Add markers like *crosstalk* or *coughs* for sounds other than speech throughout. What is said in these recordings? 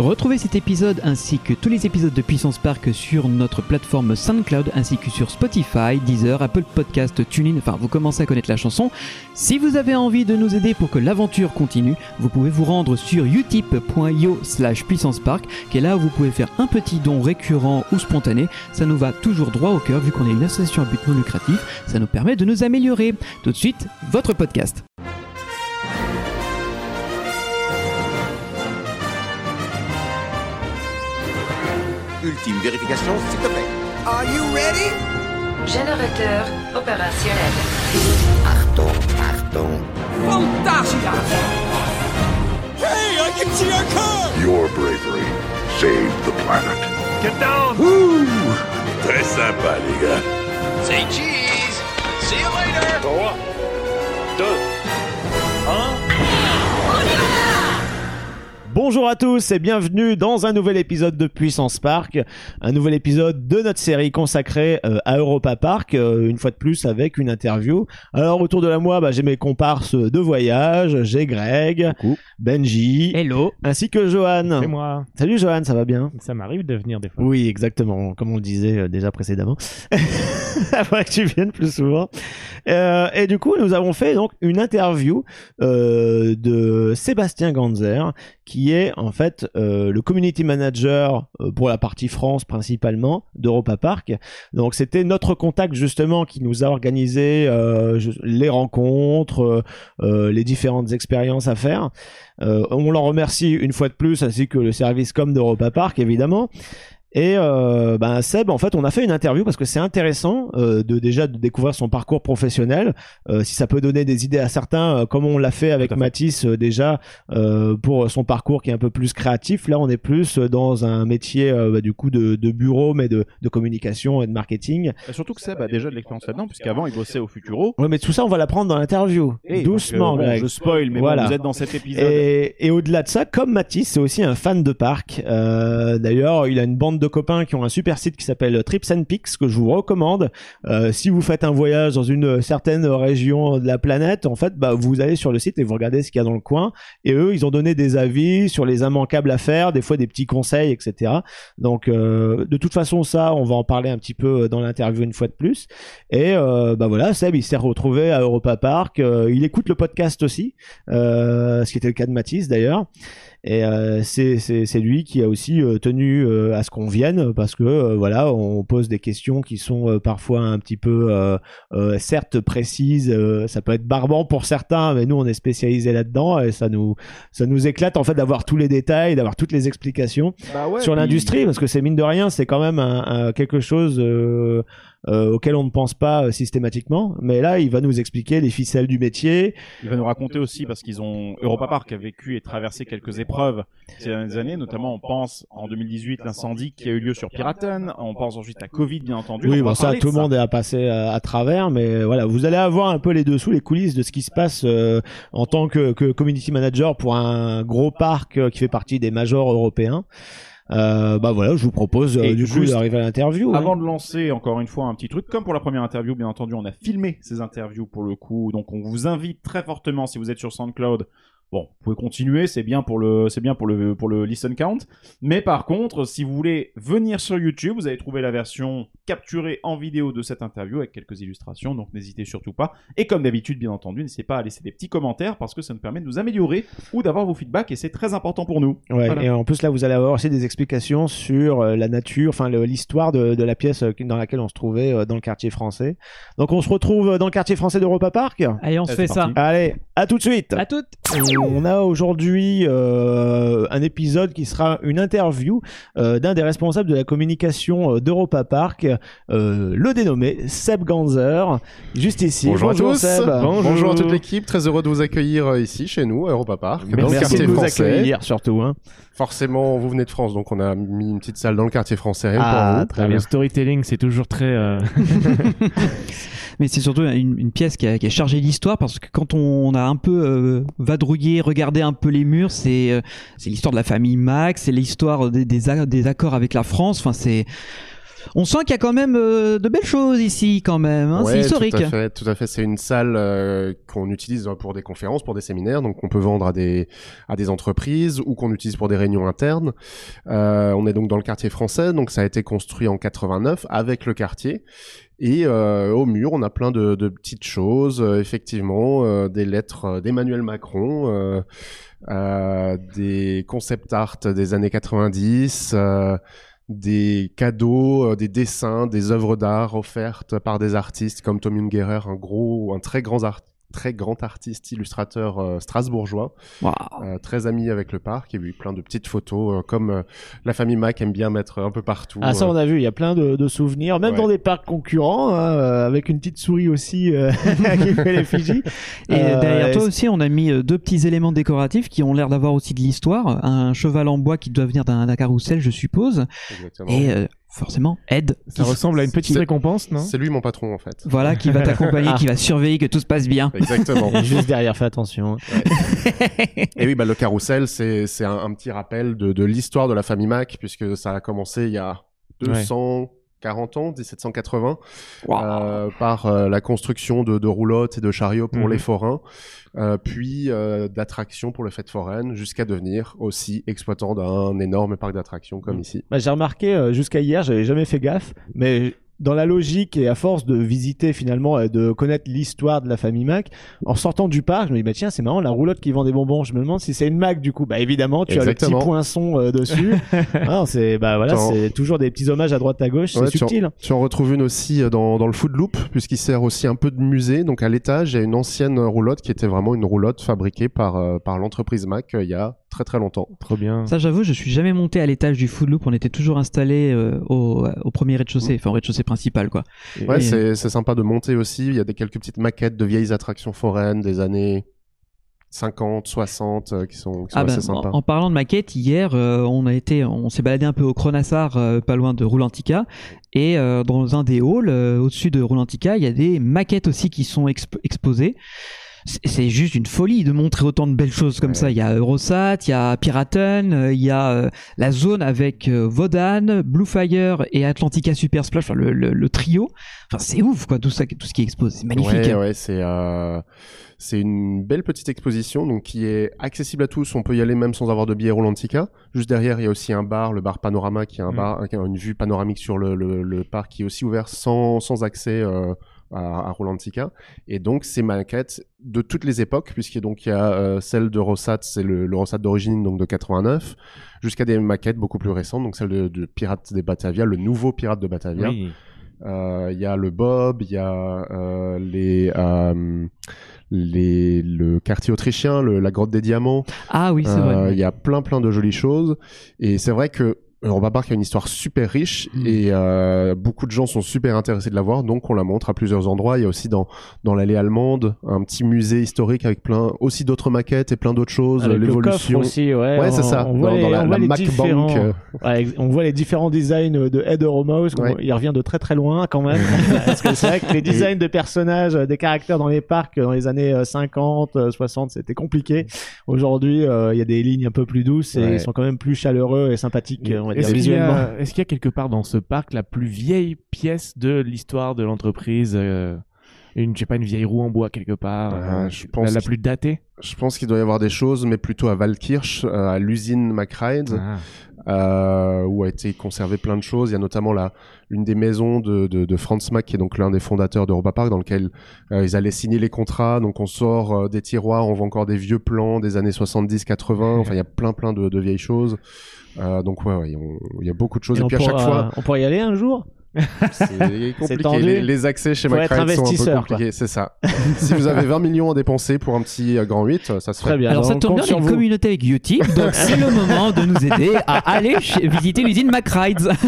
Retrouvez cet épisode ainsi que tous les épisodes de Puissance Park sur notre plateforme SoundCloud ainsi que sur Spotify, Deezer, Apple Podcast, TuneIn, enfin vous commencez à connaître la chanson. Si vous avez envie de nous aider pour que l'aventure continue, vous pouvez vous rendre sur utip.io slash puissance park, qui est là où vous pouvez faire un petit don récurrent ou spontané. Ça nous va toujours droit au cœur vu qu'on est une association à but non lucratif. Ça nous permet de nous améliorer. Tout de suite, votre podcast. Ultime vérification, s'il te plaît. Are you ready? Générateur opérationnel. Achtung, Achtung. Fantasia! Hey, I can see our car! Your bravery saved the planet. Get down! Woo! Très sympa, les gars. Say cheese! See you later! 3, 2, 1. Bonjour à tous et bienvenue dans un nouvel épisode de Puissance Park, un nouvel épisode de notre série consacrée euh, à Europa Park, euh, une fois de plus avec une interview. Alors autour de la moi, bah, j'ai mes comparses de voyage, j'ai Greg, Benji, Hello. ainsi que Johan. C'est moi. Salut Johan, ça va bien? Ça m'arrive de venir des fois. Oui, exactement, comme on le disait euh, déjà précédemment. *laughs* Après que tu viennes plus souvent. Euh, et du coup, nous avons fait donc une interview euh, de Sébastien Ganzer, qui est en fait euh, le community manager euh, pour la partie France principalement d'Europa Park. Donc c'était notre contact justement qui nous a organisé euh, les rencontres, euh, les différentes expériences à faire. On leur remercie une fois de plus, ainsi que le service com d'Europa Park évidemment. Et euh, ben Seb, en fait, on a fait une interview parce que c'est intéressant euh, de déjà de découvrir son parcours professionnel. Euh, si ça peut donner des idées à certains, euh, comme on l'a fait avec. Mathis euh, déjà euh, pour son parcours qui est un peu plus créatif. Là, on est plus dans un métier euh, bah, du coup de, de bureau, mais de, de communication et de marketing. Et surtout que Seb a déjà de l'expérience là-dedans, puisqu'avant il bossait au Futuro. Ouais, mais tout ça, on va l'apprendre dans l'interview, Et doucement. bon, Greg. je spoil, mais Voilà. bon, vous êtes dans cet épisode. Et, et au-delà de ça, comme Mathis, c'est aussi un fan de parc. Euh, D'ailleurs, il a une bande de copains qui ont un super site qui s'appelle Trips and Peaks que je vous recommande. Euh, si vous faites un voyage dans une certaine région de la planète, en fait, bah, vous allez sur le site et vous regardez ce qu'il y a dans le coin. Et eux, ils ont donné des avis sur les immanquables à faire, des fois des petits conseils, etc. Donc, euh, de toute façon, ça, on va en parler un petit peu dans l'interview une fois de plus. Et euh, bah voilà, Seb, il s'est retrouvé à Europa Park. Euh, il écoute le podcast aussi, euh, ce qui était le cas de Mathis d'ailleurs. Et euh, c'est c'est c'est lui qui a aussi euh, tenu euh, à ce qu'on vienne parce que euh, voilà, on pose des questions qui sont euh, parfois un petit peu euh, euh, certes précises. euh, ça peut être barbant pour certains, mais nous on est spécialisé là-dedans et ça nous ça nous éclate en fait d'avoir tous les détails, d'avoir toutes les explications Bah ouais, sur puis- l'industrie parce que c'est mine de rien c'est quand même un, un- quelque chose euh, euh, auquel on ne pense pas euh, systématiquement. Mais là il va nous expliquer les ficelles du métier. Il va nous raconter aussi parce qu'ils ont Europa Park a vécu et traversé quelques épreuves ces dernières années, notamment on pense en 2018 l'incendie qui a eu lieu sur Piraten, on pense ensuite à Covid bien entendu. oui On bon ça tout le monde est à passer à, à travers mais voilà vous allez avoir un peu les dessous les coulisses de ce qui se passe euh, en tant que, que community manager pour un gros parc euh, qui fait partie des majors européens euh, bah voilà je vous propose euh, du coup d'arriver à l'interview hein. Avant de lancer encore une fois un petit truc, comme pour la première interview, bien entendu, on a filmé ces interviews pour le coup, donc on vous invite très fortement si vous êtes sur SoundCloud. Bon, vous pouvez continuer, c'est bien pour le, c'est bien pour le, pour le listen count. Mais par contre, si vous voulez venir sur YouTube, vous allez trouver la version capturée en vidéo de cette interview avec quelques illustrations, donc n'hésitez surtout pas. Et comme d'habitude, bien entendu, n'hésitez pas à laisser des petits commentaires parce que ça nous permet de nous améliorer ou d'avoir vos feedbacks et c'est très important pour nous. Ouais, Voilà. et en plus là vous allez avoir aussi des explications sur euh, la nature, enfin l'histoire de, de la pièce euh, dans laquelle on se trouvait euh, dans le quartier français. Donc on se retrouve dans le quartier français d'Europa Park? Allez, on se Ah, fait ça. parti. Allez, à tout de suite. À toutes. On a aujourd'hui euh, un épisode qui sera une interview euh, d'un des responsables de la communication euh, d'Europa Park, euh, le dénommé Seb Ganzer, juste ici. Bonjour, à tous. Seb. Bonjour. à toute l'équipe. Très heureux de vous accueillir ici, chez nous, à Europa Park, dans le Merci de nous français. accueillir surtout. Hein. Forcément, vous venez de France, donc on a mis une petite salle dans le quartier français Ah, pour vous. très Le bien. storytelling, c'est toujours très. euh, *laughs* Mais c'est surtout une, une pièce qui a, qui a chargé l'histoire parce que quand on a un peu euh, regardé un peu les murs, c'est euh, c'est l'histoire de la famille Max, c'est l'histoire des, des accords avec la France. Enfin, c'est On sent qu'il y a quand même euh, de belles choses ici, quand même. hein, Ouais, c'est historique. Tout à fait, tout à fait. C'est une salle euh, qu'on utilise pour des conférences, pour des séminaires, donc on peut vendre à des à des entreprises ou qu'on utilise pour des réunions internes. Euh, on est donc dans le quartier français, donc ça a été construit en 89 avec le quartier. Et euh, au mur, on a plein de, de petites choses, euh, effectivement, euh, des lettres euh, d'Emmanuel Macron, euh, euh, des concept art des années 90, euh, des cadeaux, euh, des dessins, des œuvres d'art offertes par des artistes comme Tom Ungerer, un gros, un très grand art- très grand artiste illustrateur euh, strasbourgeois, Waouh. euh, très ami avec le parc, et puis plein de petites photos euh, comme euh, la famille Mac aime bien mettre un peu partout. Ah ça euh, on a vu, il y a plein de, de souvenirs, même Ouais. dans des parcs concurrents, hein, euh, avec une petite souris aussi euh, *laughs* qui fait les Fidji. Et Euh, derrière toi aussi, on a mis deux petits éléments décoratifs qui ont l'air d'avoir aussi de l'histoire. Un cheval en bois qui doit venir d'un d'un carrousel, je suppose. Exactement. Et euh, forcément, Ed. Ça qui- ressemble à une petite récompense, non C'est lui mon patron en fait. Voilà, qui va *laughs* t'accompagner, qui va surveiller que tout se passe bien. Exactement. Et *laughs* juste derrière, fais attention. Et oui, bah, le carrousel, c'est c'est un, un petit rappel de, de l'histoire de la famille Mac, puisque ça a commencé il y a 240 ans, 1780, euh, par euh, la construction de, de roulottes et de chariots pour Mhm. les forains, euh, puis euh, d'attractions pour les fêtes foraines, jusqu'à devenir aussi exploitant d'un énorme parc d'attractions comme ici. Bah, j'ai remarqué euh, jusqu'à hier, j'avais jamais fait gaffe, mais dans la logique et à force de visiter finalement et de connaître l'histoire de la famille Mac, en sortant du parc, je me dis bah tiens c'est marrant la roulotte qui vend des bonbons. Je me demande si c'est une Mac du coup. Bah évidemment tu as le petit poinçon euh, dessus. *laughs* ah, c'est bah voilà c'est toujours des petits hommages à droite à gauche. Ouais, c'est en- subtil. Tu en retrouves une aussi euh, dans, dans le Food Loop, puisqu'il sert aussi un peu de musée. Donc à l'étage, il y a une ancienne roulotte qui était vraiment une roulotte fabriquée par, euh, par l'entreprise Mac euh, il y a très très longtemps. Trop bien. Ça, j'avoue, je suis jamais monté à l'étage du Food Loop. On était toujours installé euh, au, au premier rez-de-chaussée, enfin au rez-de-chaussée principal, quoi. Ouais, c'est c'est sympa de monter aussi. Il y a des quelques petites maquettes de vieilles attractions foraines des années 50, 60 euh, qui sont, qui sont Ah bah, assez en, sympas. en parlant de maquettes, hier, euh, on a été, on s'est baladé un peu au Cronassar, euh, pas loin de Roulantica, et euh, dans un des halls, euh, au-dessus de Roulantica, il y a des maquettes aussi qui sont exp- exposées. C'est- C'est juste une folie de montrer autant de belles choses comme Ouais. ça. Il y a Eurosat, il y a Piraten, euh, il y a euh, la zone avec euh, Vodan, Bluefire et Atlantica Super Splash, enfin, le, le- le trio. Enfin, c'est ouf, quoi, tout ça, tout ce qui est exposé. C'est magnifique. Ouais, hein. ouais, c'est euh, c'est une belle petite exposition donc qui est accessible à tous. On peut y aller même sans avoir de billet Rolantica. Juste derrière, il y a aussi un bar, le bar Panorama, qui a un Mm. bar, qui a une vue panoramique sur le, le, le parc, qui est aussi ouvert sans, sans accès. euh, à, à Rolantica et donc ces maquettes de toutes les époques puisqu'il donc il y a euh, celle de Rossat c'est le, le Rossat d'origine donc de 89 jusqu'à des maquettes beaucoup plus récentes donc celle de, de Pirates des Batavia le nouveau Pirate de Batavia Oui. euh, Il y a le Bob, il y a euh, les, euh, les, le quartier autrichien, le, la grotte des diamants. Ah oui, c'est Euh, vrai. Il y a plein plein de jolies choses. Et c'est vrai que Europa Park a une histoire super riche Mm. et euh, beaucoup de gens sont super intéressés de la voir, donc on la montre à plusieurs endroits. Il y a aussi dans dans l'allée allemande un petit musée historique avec plein aussi d'autres maquettes et plein d'autres choses, l'évolution. aussi, ouais. Ouais, c'est ça. On voit, Dans- les, dans la- on voit la les Mac différents, Bank, euh. ouais, on voit les différents designs de Ed Mouse. Ouais. Il revient de très très loin quand même. *laughs* Parce que c'est vrai que les designs de personnages, euh, des caractères dans les parcs euh, dans les années euh, 50, euh, 60, c'était compliqué. Aujourd'hui, euh, il y a des lignes un peu plus douces et ils sont quand même plus chaleureux et sympathiques, euh, va dire Est-ce qu'il y, visuellement. a- est-ce qu'il y a quelque part dans ce parc la plus vieille pièce de l'histoire de l'entreprise euh, une, je sais pas, une vieille roue en bois quelque part euh, je la- pense la, qu'il- plus datée? Je pense qu'il doit y avoir des choses, mais plutôt à Valkirch, euh, à l'usine McRide. Ah. euh, où a été conservé plein de choses. Il y a notamment la, une des maisons de, de, de Franz Mack, qui est donc l'un des fondateurs d'Europa Park, dans lequel euh, ils allaient signer les contrats. Donc on sort euh, des tiroirs, on voit encore des vieux plans des années 70-80. Enfin, il y a plein plein de, de vieilles choses. Euh, donc ouais, ouais, il y a beaucoup de choses. Et Et, puis à chaque fois, on pourrait y aller un jour? *laughs* c'est compliqué. Les, les accès chez McRide sont un peu investisseur, compliqués. C'est ça. *laughs* si vous avez 20 millions à dépenser pour un petit euh, grand 8, ça se fait. Très bien. Alors ça tombe bien, il y a sur une communauté avec Utip, donc c'est le moment de nous aider à aller chez- visiter l'usine McRides. *laughs*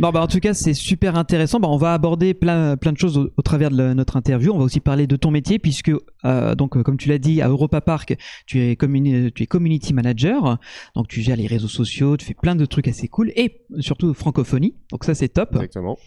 Bon, bah, en tout cas, c'est super intéressant. Bah, on va aborder plein, plein de choses au, au travers de la- notre interview. On va aussi parler de ton métier, puisque, euh, donc, euh, comme tu l'as dit, à Europa Park, tu es, communi- tu es community manager. Donc, tu gères les réseaux sociaux, tu fais plein de trucs assez cool et surtout francophonie. Donc, ça, c'est top. Exactement.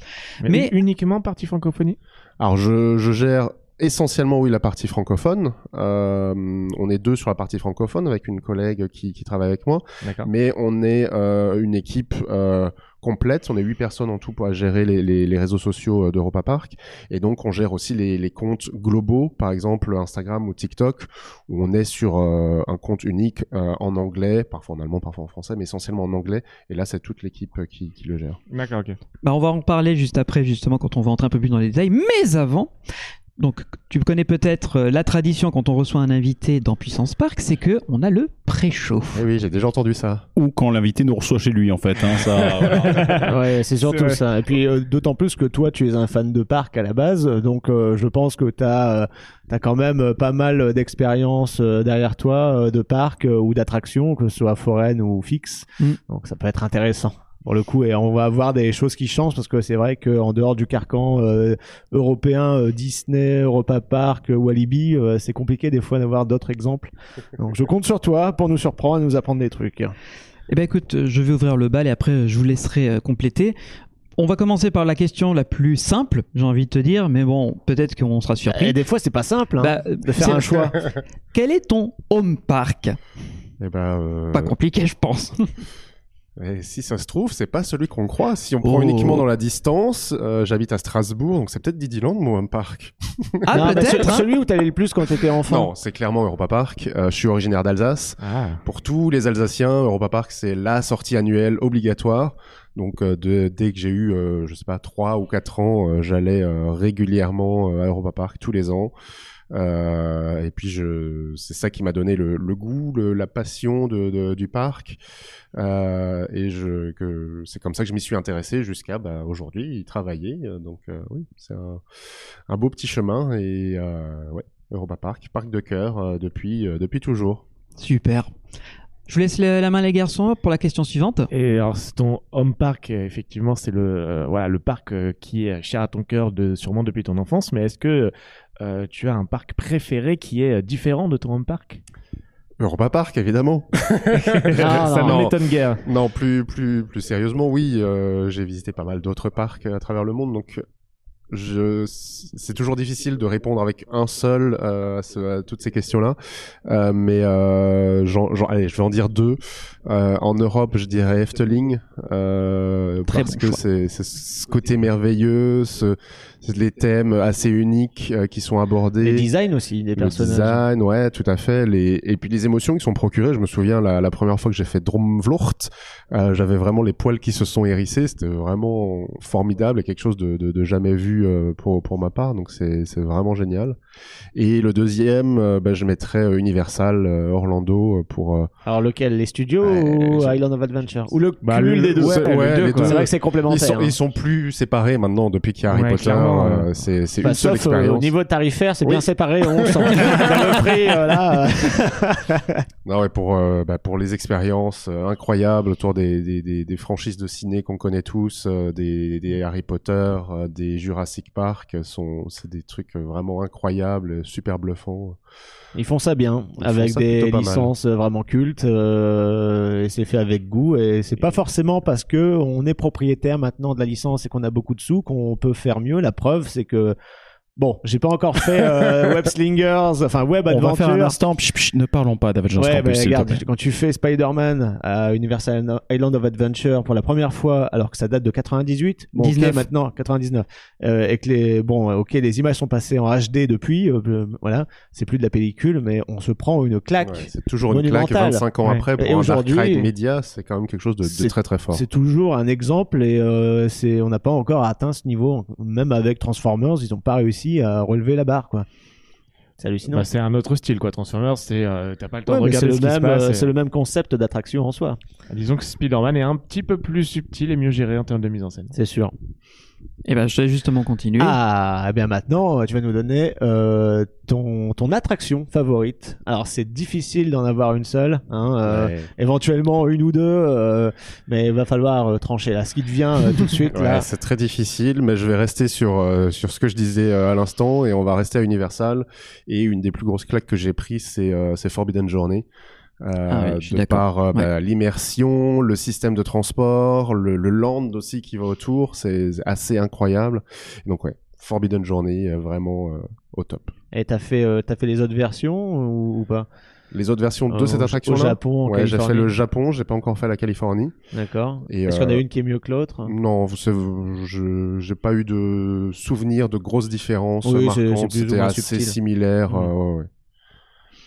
Mais- Mais uniquement partie francophonie? Alors je, je gère essentiellement oui la partie francophone. Euh, on est deux sur la partie francophone avec une collègue qui, qui travaille avec moi, D'accord. mais on est euh, une équipe euh, complète. On est huit personnes en tout pour gérer les, les, les réseaux sociaux euh, d'Europa Park, et donc on gère aussi les, les comptes globaux, par exemple Instagram ou TikTok, où on est sur euh, un compte unique euh, en anglais, parfois en allemand, parfois en français, mais essentiellement en anglais. Et là, c'est toute l'équipe qui, qui le gère. D'accord, ok. Bah, on va en parler juste après, justement, quand on va entrer un peu plus dans les détails. Mais avant, donc tu connais peut-être euh, la tradition quand on reçoit un invité dans Puissance Park, c'est que on a le pré-show. Eh oui, j'ai déjà entendu ça. Ou quand l'invité nous reçoit chez lui, en fait. Hein, ça, *laughs* voilà. ouais, c'est surtout ça. Et puis euh, d'autant plus que toi, tu es un fan de parc à la base, donc euh, je pense que tu as, quand même pas mal d'expérience euh, derrière toi euh, de parc euh, ou d'attractions, que ce soit foraine ou fixe. Mm. Donc ça peut être intéressant. Pour le coup, et on va avoir des choses qui changent parce que c'est vrai qu'en dehors du carcan euh, européen, euh, Disney, Europa Park, euh, Walibi, euh, c'est compliqué des fois d'avoir d'autres exemples. Donc je compte sur toi pour nous surprendre et nous apprendre des trucs. Eh ben écoute, je vais ouvrir le bal et après je vous laisserai euh, compléter. On va commencer par la question la plus simple, j'ai envie de te dire, mais bon, peut-être qu'on sera surpris. Et des fois, c'est pas simple hein, Bah, de faire un choix. Quel est ton home park? Eh ben, euh, Pas compliqué, je pense. *laughs* Et si ça se trouve, c'est pas celui qu'on croit. Si on prend Oh. uniquement dans la distance, euh, j'habite à Strasbourg, donc c'est peut-être Didiland, mon home park. Ah, Non, peut-être. hein. celui où t'allais le plus quand t'étais enfant. Non, c'est clairement Europa Park. Euh, je suis originaire d'Alsace. Ah. Pour tous les Alsaciens, Europa Park, c'est la sortie annuelle obligatoire. Donc, euh, de- dès que j'ai eu, euh, je sais pas, trois ou quatre ans, euh, j'allais euh, régulièrement euh, à Europa Park tous les ans. Euh, et puis, je, c'est ça qui m'a donné le, le goût, le- la passion de, de- du parc. Euh, et je, que c'est comme ça que je m'y suis intéressé jusqu'à bah, aujourd'hui y travailler. Donc, euh, oui, c'est un, un beau petit chemin. Et euh, ouais, Europa Park, parc de cœur euh, depuis, euh, depuis toujours. Super. Je vous laisse la la main les garçons pour la question suivante. Et alors, c'est ton home park, effectivement, c'est le, euh, voilà, le parc euh, qui est cher à ton cœur de, sûrement depuis ton enfance. Mais est-ce que euh, tu as un parc préféré qui est euh, différent de ton home park? Europa Park, évidemment. *laughs* Ça non. ne m'étonne guère. Non, plus, plus, plus sérieusement, oui, euh, j'ai visité pas mal d'autres parcs à travers le monde, donc je, c'est toujours difficile de répondre avec un seul euh, à, ce- à toutes ces questions-là, Euh, mais euh, j'en, j'en- allez, je vais en dire deux. Euh, en Europe, je dirais Efteling, euh, Très parce bon que c'est ce côté merveilleux, ce, c'est les thèmes assez uniques euh, qui sont abordés. Les designs aussi, des Le personnages. design, ouais, tout à fait. Les... Et puis les émotions qui sont procurées. Je me souviens la, la première fois que j'ai fait Dromvlocht, euh, j'avais vraiment les poils qui se sont hérissés. C'était vraiment formidable et quelque chose de, de, de jamais vu euh, pour, pour ma part. Donc c'est c'est vraiment génial. Et le deuxième, euh, bah, je mettrais euh, Universal euh, Orlando pour. euh, Alors lequel? Les studios ou Island of Adventure? Ou le Bah, cumul le- des deux ouais, ouais, deux. C'est vrai que c'est ils, complémentaire. sont, hein. ils sont plus séparés maintenant depuis qu'il y a Harry Ouais, Potter. Euh, ouais. c'est c'est Bah, une seule euh, au expérience. niveau tarifaire, c'est Oui. bien séparé, on *laughs* sent. Le prix, là. *laughs* Non, ouais, pour, bah, pour les expériences incroyables autour des, des, des, des franchises de ciné qu'on connaît tous, des, des Harry Potter, des Jurassic Park, sont, c'est des trucs vraiment incroyables, super bluffants. Ils font ça bien, Ils avec ça des mal. licences vraiment cultes, euh, et c'est fait avec goût, et c'est pas forcément parce que on est propriétaire maintenant de la licence et qu'on a beaucoup de sous qu'on peut faire mieux. La preuve, c'est que Bon, j'ai pas encore fait euh, *laughs* Web Slingers, enfin Web On va Adventure. faire un instant. Psh, psh, ne parlons pas d'Avengers Ouais, Campus, regarde, plaît. quand tu fais Spider-Man à Universal Island of Adventure pour la première fois, alors que ça date de 98, bon, ok, 19. maintenant 99, euh, et que les, bon, ok, les images sont passées en HD depuis, euh, euh, voilà, c'est plus de la pellicule, mais on se prend une claque. Ouais, c'est toujours une claque monumentale. 25 ans Ouais. après pour Et un Dark Media, c'est quand même quelque chose de, très très fort. C'est toujours un exemple et euh, c'est, on n'a pas encore atteint ce niveau. Même avec Transformers, ils n'ont pas réussi à relever la barre, quoi. C'est hallucinant. Bah, c'est un autre style, quoi. Transformers, c'est euh, t'as pas le temps Ouais, de regarder le ce qui se même, passe. euh, et- c'est le même concept d'attraction en soi. Disons que Spider-Man est un petit peu plus subtil et mieux géré en termes de mise en scène. C'est sûr. Et ben, je vais justement continuer. Ah, eh bien maintenant, tu vas nous donner euh, ton, ton attraction favorite. Alors, c'est difficile d'en avoir une seule, hein, euh, Ouais. éventuellement une ou deux, euh, mais il va falloir euh, trancher là. Ce qui te vient euh, tout de suite Ouais, là. c'est très difficile, mais je vais rester sur euh, sur ce que je disais euh, à l'instant et on va rester à Universal. Et une des plus grosses claques que j'ai prises, c'est euh, c'est Forbidden Journey. Euh, Ah je suis de par euh, Ouais. bah, l'immersion, le système de transport, le, le land aussi qui va autour, c'est assez incroyable. Et donc ouais, Forbidden Journey, euh, vraiment euh, au top. Et t'as fait, euh, t'as fait les autres versions ou, ou pas? Les autres versions de Au- cette au attraction-là? Japon, en Ouais, j'ai fait le Japon, j'ai pas encore fait la Californie. D'accord. Est-ce qu'il y en a euh, une qui est mieux que l'autre? Non, vous savez, je j'ai pas eu de souvenir de grosses différences Oui, marquantes. C'était assez subtil. similaire. Mm. euh, ouais, ouais.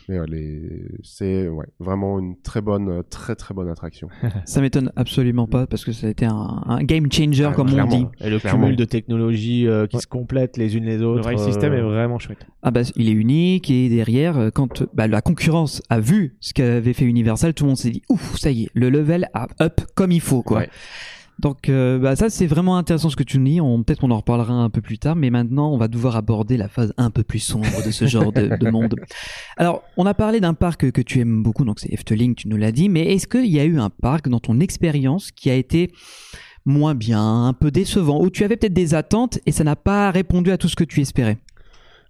Mais les- c'est ouais, vraiment une très bonne, euh, très très bonne attraction. *laughs* Ça m'étonne absolument pas parce que ça a été un, un game changer, Ah, comme clairement. on dit. Et le Clairement. cumul de technologies euh, qui Ouais. se complètent les unes les Le autres. rail euh, system est vraiment chouette. Ah bah, il est unique et derrière, euh, quand euh, bah, la concurrence a vu ce qu'avait fait Universal, tout le monde s'est dit ouf, ça y est, le level a up comme il faut quoi. Ouais. Donc euh, bah, ça c'est vraiment intéressant ce que tu nous dis. On peut-être qu'on en reparlera un peu plus tard, mais maintenant on va devoir aborder la phase un peu plus sombre de ce genre de, *laughs* de monde. Alors on a parlé d'un parc que tu aimes beaucoup, donc c'est Efteling, tu nous l'as dit. Mais est-ce qu'il y a eu un parc dans ton expérience qui a été moins bien, un peu décevant, où tu avais peut-être des attentes et ça n'a pas répondu à tout ce que tu espérais?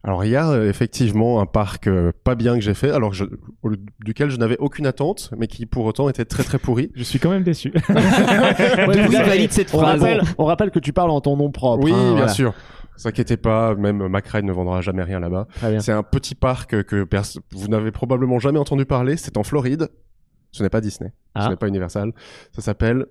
Alors il y a euh, effectivement un parc euh, pas bien que j'ai fait, alors je- au- duquel je n'avais aucune attente, mais qui pour autant était très très pourri. Je suis quand même déçu. *laughs* Ouais, là, valide cette on phrase. rappelle, on rappelle que tu parles en ton nom propre. Oui, hein, bien voilà. sûr. Ne inquiétez pas, même McRae ne vendra jamais rien là-bas. Très bien. C'est un petit parc que pers- vous n'avez probablement jamais entendu parler. C'est en Floride. Ce n'est pas Disney. Ah. Ce n'est pas Universal. Ça s'appelle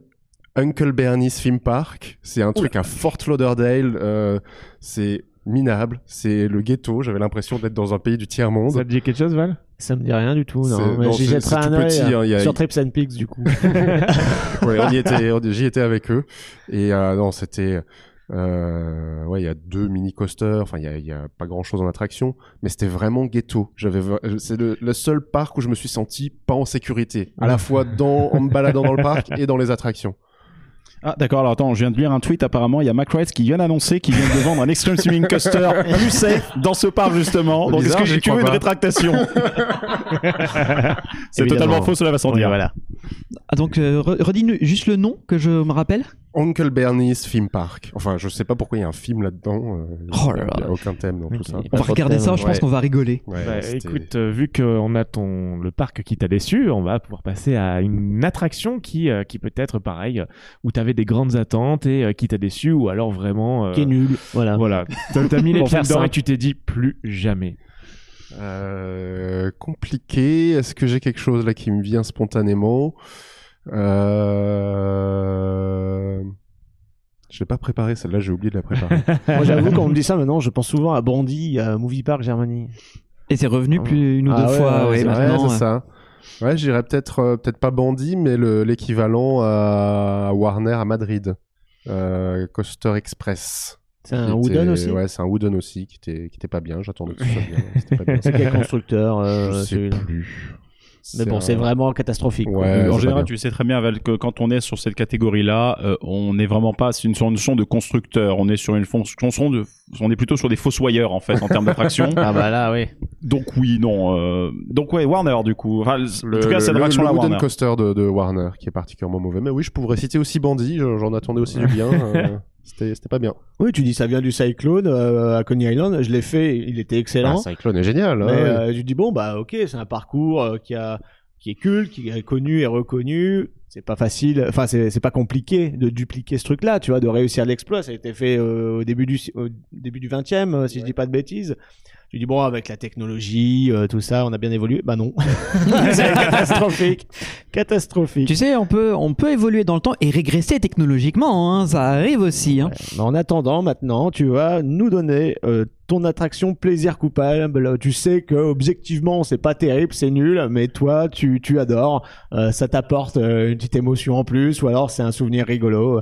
Uncle Bernie's Theme Park. C'est un truc à Fort Lauderdale. Euh, c'est minable. C'est le ghetto. J'avais l'impression d'être dans un pays du tiers monde. Ça te dit quelque chose, Val? Ça me dit rien du tout. Non, mais j'y jetterai un œil hein, a- sur Trips and Pigs du coup. *laughs* ouais, on y était, on- j'y étais avec eux. Et euh, non, c'était, euh, ouais, il y a deux mini coasters. Enfin, il y a, il y a pas grand chose en attraction, mais c'était vraiment ghetto. J'avais, c'est le, le seul parc où je me suis senti pas en sécurité, à la fois dans, en me baladant dans le parc et dans les attractions. Ah d'accord, alors attends, je viens de lire un tweet apparemment, il y a Mac qui vient d'annoncer qu'il vient de vendre un Extreme Swimming Coaster *laughs* plus safe dans ce parc justement. Donc est-ce que veux crois une rétractation *laughs* C'est totalement faux, cela va sans Oui, dire. voilà. Ah, donc, euh, re- redis-nous juste le nom que je me rappelle. Uncle Bernie's Theme Park. Enfin, je sais pas pourquoi il y a un film là-dedans. euh, Oh là il y a là. aucun thème dans tout ça. On va regarder ça, je pense qu'on va rigoler. Ouais, Bah, écoute, euh, vu qu'on a ton le parc qui t'a déçu, on va pouvoir passer à une attraction qui euh, qui peut être pareil, où t'avais des grandes attentes et euh, qui t'a déçu, ou alors vraiment. euh, Qui est nul. Voilà. Voilà, t'as t'as mis *laughs* les pieds dedans et tu t'es dit plus jamais. Euh, compliqué. Est-ce que j'ai quelque chose là qui me vient spontanément? Euh... Je l'ai pas préparé, celle-là, j'ai oublié de la préparer. *laughs* Moi j'avoue quand on me dit ça maintenant, je pense souvent à Bandit, à Movie Park Germany. Et c'est revenu plus une ou Ah deux ouais, fois. ouais, ouais, c'est euh, ça. Ouais, j'irais peut-être euh, peut-être pas Bandit, mais le- l'équivalent à Warner à Madrid. Euh, Coaster Express. C'est un Wooden aussi Ouais, c'est un Wooden aussi qui était qui était pas bien. J'attendais que ce soit *laughs* bien. c'était pas bien. C'est quel constructeur euh, Je sais celui-là plus. Mais bon, c'est vraiment catastrophique. Ouais, en général, tu sais très bien Val, que quand on est sur cette catégorie-là, euh, on n'est vraiment pas sur une, notion de constructeur. On est sur une fonction de, on est plutôt sur des fossoyeurs en fait en termes d'attraction. *laughs* Ah bah là, oui. Donc oui, non. euh, donc ouais, Warner du coup. Enfin, Le, en tout cas, cette attraction-là, Wooden Warner. Coaster de, de Warner qui est particulièrement mauvais. Mais oui, je pourrais citer aussi Bandit. je- J'en attendais aussi du bien. *laughs* euh, C'était c'était pas bien. Oui, tu dis ça vient du Cyclone euh, à Coney Island. Je l'ai fait, il était excellent. Ah, Cyclone est génial. mais ouais. euh, tu dis bon bah ok, c'est un parcours euh, qui a qui est culte, qui est connu et reconnu. C'est pas facile, enfin c'est c'est pas compliqué de dupliquer ce truc-là, tu vois, de réussir l'exploit. Ça a été fait euh, au début du au début du 20e, euh, si je dis pas de bêtises. Tu dis bon avec la technologie, euh, tout ça, on a bien évolué. Bah non, *laughs* c'est catastrophique, catastrophique. Tu sais, on peut, on peut évoluer dans le temps et régresser technologiquement. hein, Ça arrive aussi. hein. Mais en attendant, maintenant, tu vas nous donner euh, ton attraction plaisir coupable. Tu sais que objectivement, c'est pas terrible, c'est nul, mais toi, tu, tu adores. Euh, ça t'apporte euh, une petite émotion en plus, ou alors c'est un souvenir rigolo.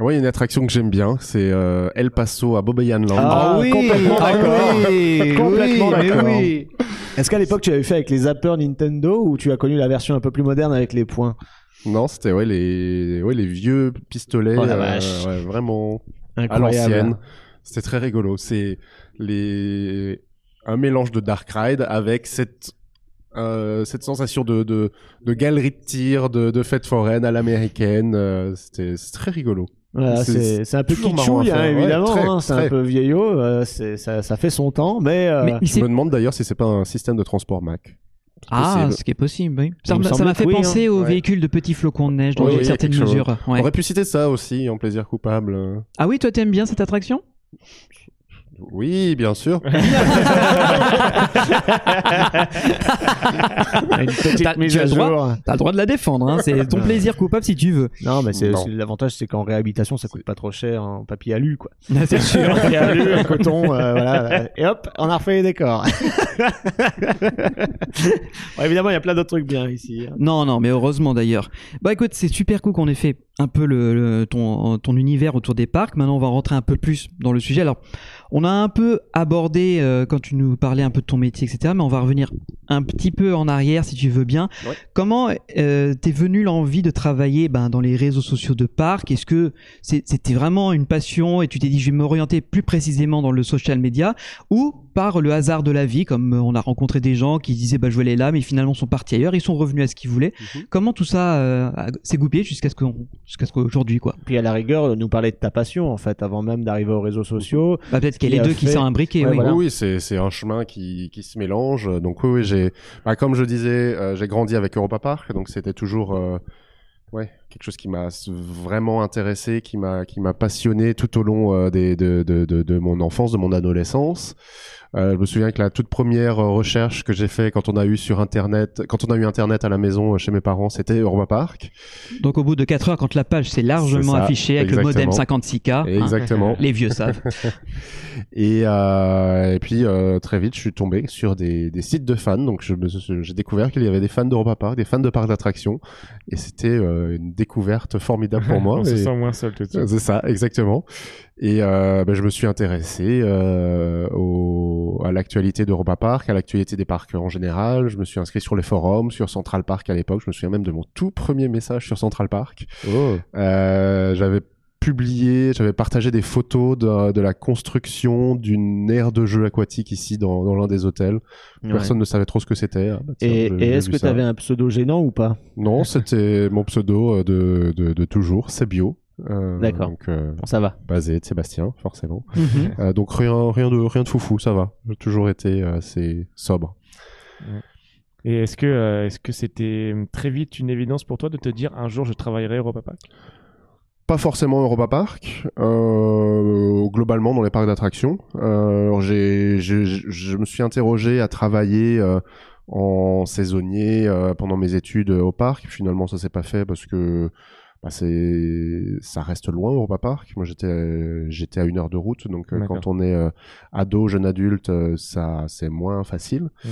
Ouais, il y a une attraction que j'aime bien. C'est euh, El Paso à Bobayan Land. Ah, complètement ah d'accord. oui, *laughs* Complètement oui, mais d'accord. oui. Est-ce qu'à l'époque, tu avais fait avec les zappers Nintendo ou tu as connu la version un peu plus moderne avec les points? Non, c'était ouais les ouais les vieux pistolets. Oh la euh, vache. ouais, vraiment à Incroyable. l'ancienne. C'était très rigolo. C'est les un mélange de Dark Ride avec cette euh, cette sensation de, de, de galerie de tir, de, de fête foraine à l'américaine. euh, C'était c'est très rigolo. Voilà, C'est- un peu kitschouille, hein. Ouais, évidemment. hein, c'est un peu vieillot. euh, c'est- ça, ça fait son temps, mais, euh, Mais, Je me demande d'ailleurs si c'est pas un système de transport Mac. Ah, possible. ce qui est possible, oui. Ça m'a- ça fait oui, penser aux Ouais. véhicules de petits flocons de neige dans Oui, une oui, certaine mesure. On aurait pu citer ça aussi en plaisir coupable. Ah oui, toi t'aimes bien cette attraction? Oui, bien sûr. *laughs* Une petite T'as- mise à le droit. jour. T'as le droit de la défendre, hein. c'est ton *laughs* plaisir coupable si tu veux. Non, mais c'est l'avantage, c'est qu'en réhabilitation, ça coûte pas trop cher en papier alu, quoi. *laughs* c'est sûr. papier alu, un coton, euh, voilà. Et hop, on a refait les décors. Bon, évidemment, il y a plein d'autres trucs bien ici. hein. Non, non, mais heureusement d'ailleurs. Bah écoute, c'est super cool qu'on ait fait un peu le, le- ton, ton univers autour des parcs. Maintenant, on va rentrer un peu plus dans le sujet. Alors, on a un peu abordé euh, quand tu nous parlais un peu de ton métier, etc. Mais on va revenir un petit peu en arrière, si tu veux bien. Ouais. Comment euh, t'es venu l'envie de travailler ben, dans les réseaux sociaux de parcs? Est-ce que c'était vraiment une passion et tu t'es dit je vais m'orienter plus précisément dans le social media? Ou par le hasard de la vie, comme euh, on a rencontré des gens qui disaient bah, je vais aller là, mais finalement sont partis ailleurs, ils sont revenus à ce qu'ils voulaient. Mhm. Comment tout ça euh, a- s'est goupillé jusqu'à ce qu'on jusqu'à ce qu'aujourd'hui quoi? Puis à la rigueur, nous parler de ta passion, en fait, avant même d'arriver aux réseaux sociaux. bah, Peut-être qu'il y a les a deux qui sont imbriqués. Ouais, oui. voilà. Oui, oui, c'est c'est un chemin qui, qui se mélange. Donc oui, oui j'ai, bah, comme je disais, euh, j'ai grandi avec Europa Park, donc c'était toujours, euh, ouais, quelque chose qui m'a vraiment intéressé, qui m'a qui m'a passionné tout au long euh, des, de, de, de, de mon enfance, de mon adolescence. Euh, je me souviens que la toute première euh, recherche que j'ai fait quand on a eu sur internet, quand on a eu internet à la maison euh, chez mes parents, c'était Europa Park. Donc au bout de 4 heures, quand la page s'est largement ça, affichée avec le modem exactement. 56K, hein, Exactement. les vieux savent. *laughs* Et, euh, et puis euh, très vite, je suis tombé sur des, des sites de fans. Donc j'ai découvert qu'il y avait des fans d'Europa Park, des fans de parcs d'attractions, et c'était euh, une découverte formidable pour *laughs* moi. On se Et- sent moins seul tout de suite. C'est ça, exactement. Et euh, ben, je me suis intéressé euh, au, à l'actualité d'Europa Park, à l'actualité des parcs en général. Je me suis inscrit sur les forums, sur Central Park à l'époque. Je me souviens même de mon tout premier message sur Central Park. Euh, j'avais publié, j'avais partagé des photos de, de la construction d'une aire de jeu aquatique ici dans, dans l'un des hôtels. Personne ne savait trop ce que c'était. Ah, bah, tiens, Et, est-ce que tu avais un pseudo gênant ou pas? Non, c'était mon pseudo euh, de, de, de toujours, c'est bio. Euh, D'accord. Donc, euh, Bon, ça va. basé de Sébastien, forcément. Mhm. Euh, donc rien, rien de, rien de foufou, ça va. J'ai toujours été assez sobre. Et est-ce que euh, est-ce que c'était très vite une évidence pour toi de te dire un jour je travaillerai Europa Park? Pas forcément Europa Park, euh, globalement dans les parcs d'attractions. Euh, alors j'ai, j'ai- je me suis interrogé à travailler euh, en saisonnier euh, pendant mes études au parc. Finalement, ça s'est pas fait parce que bah, c'est, ça reste loin Europa Park. Moi, j'étais, j'étais à une heure de route, donc euh, quand on est euh, ado, jeune adulte, euh, ça, c'est moins facile. Mm.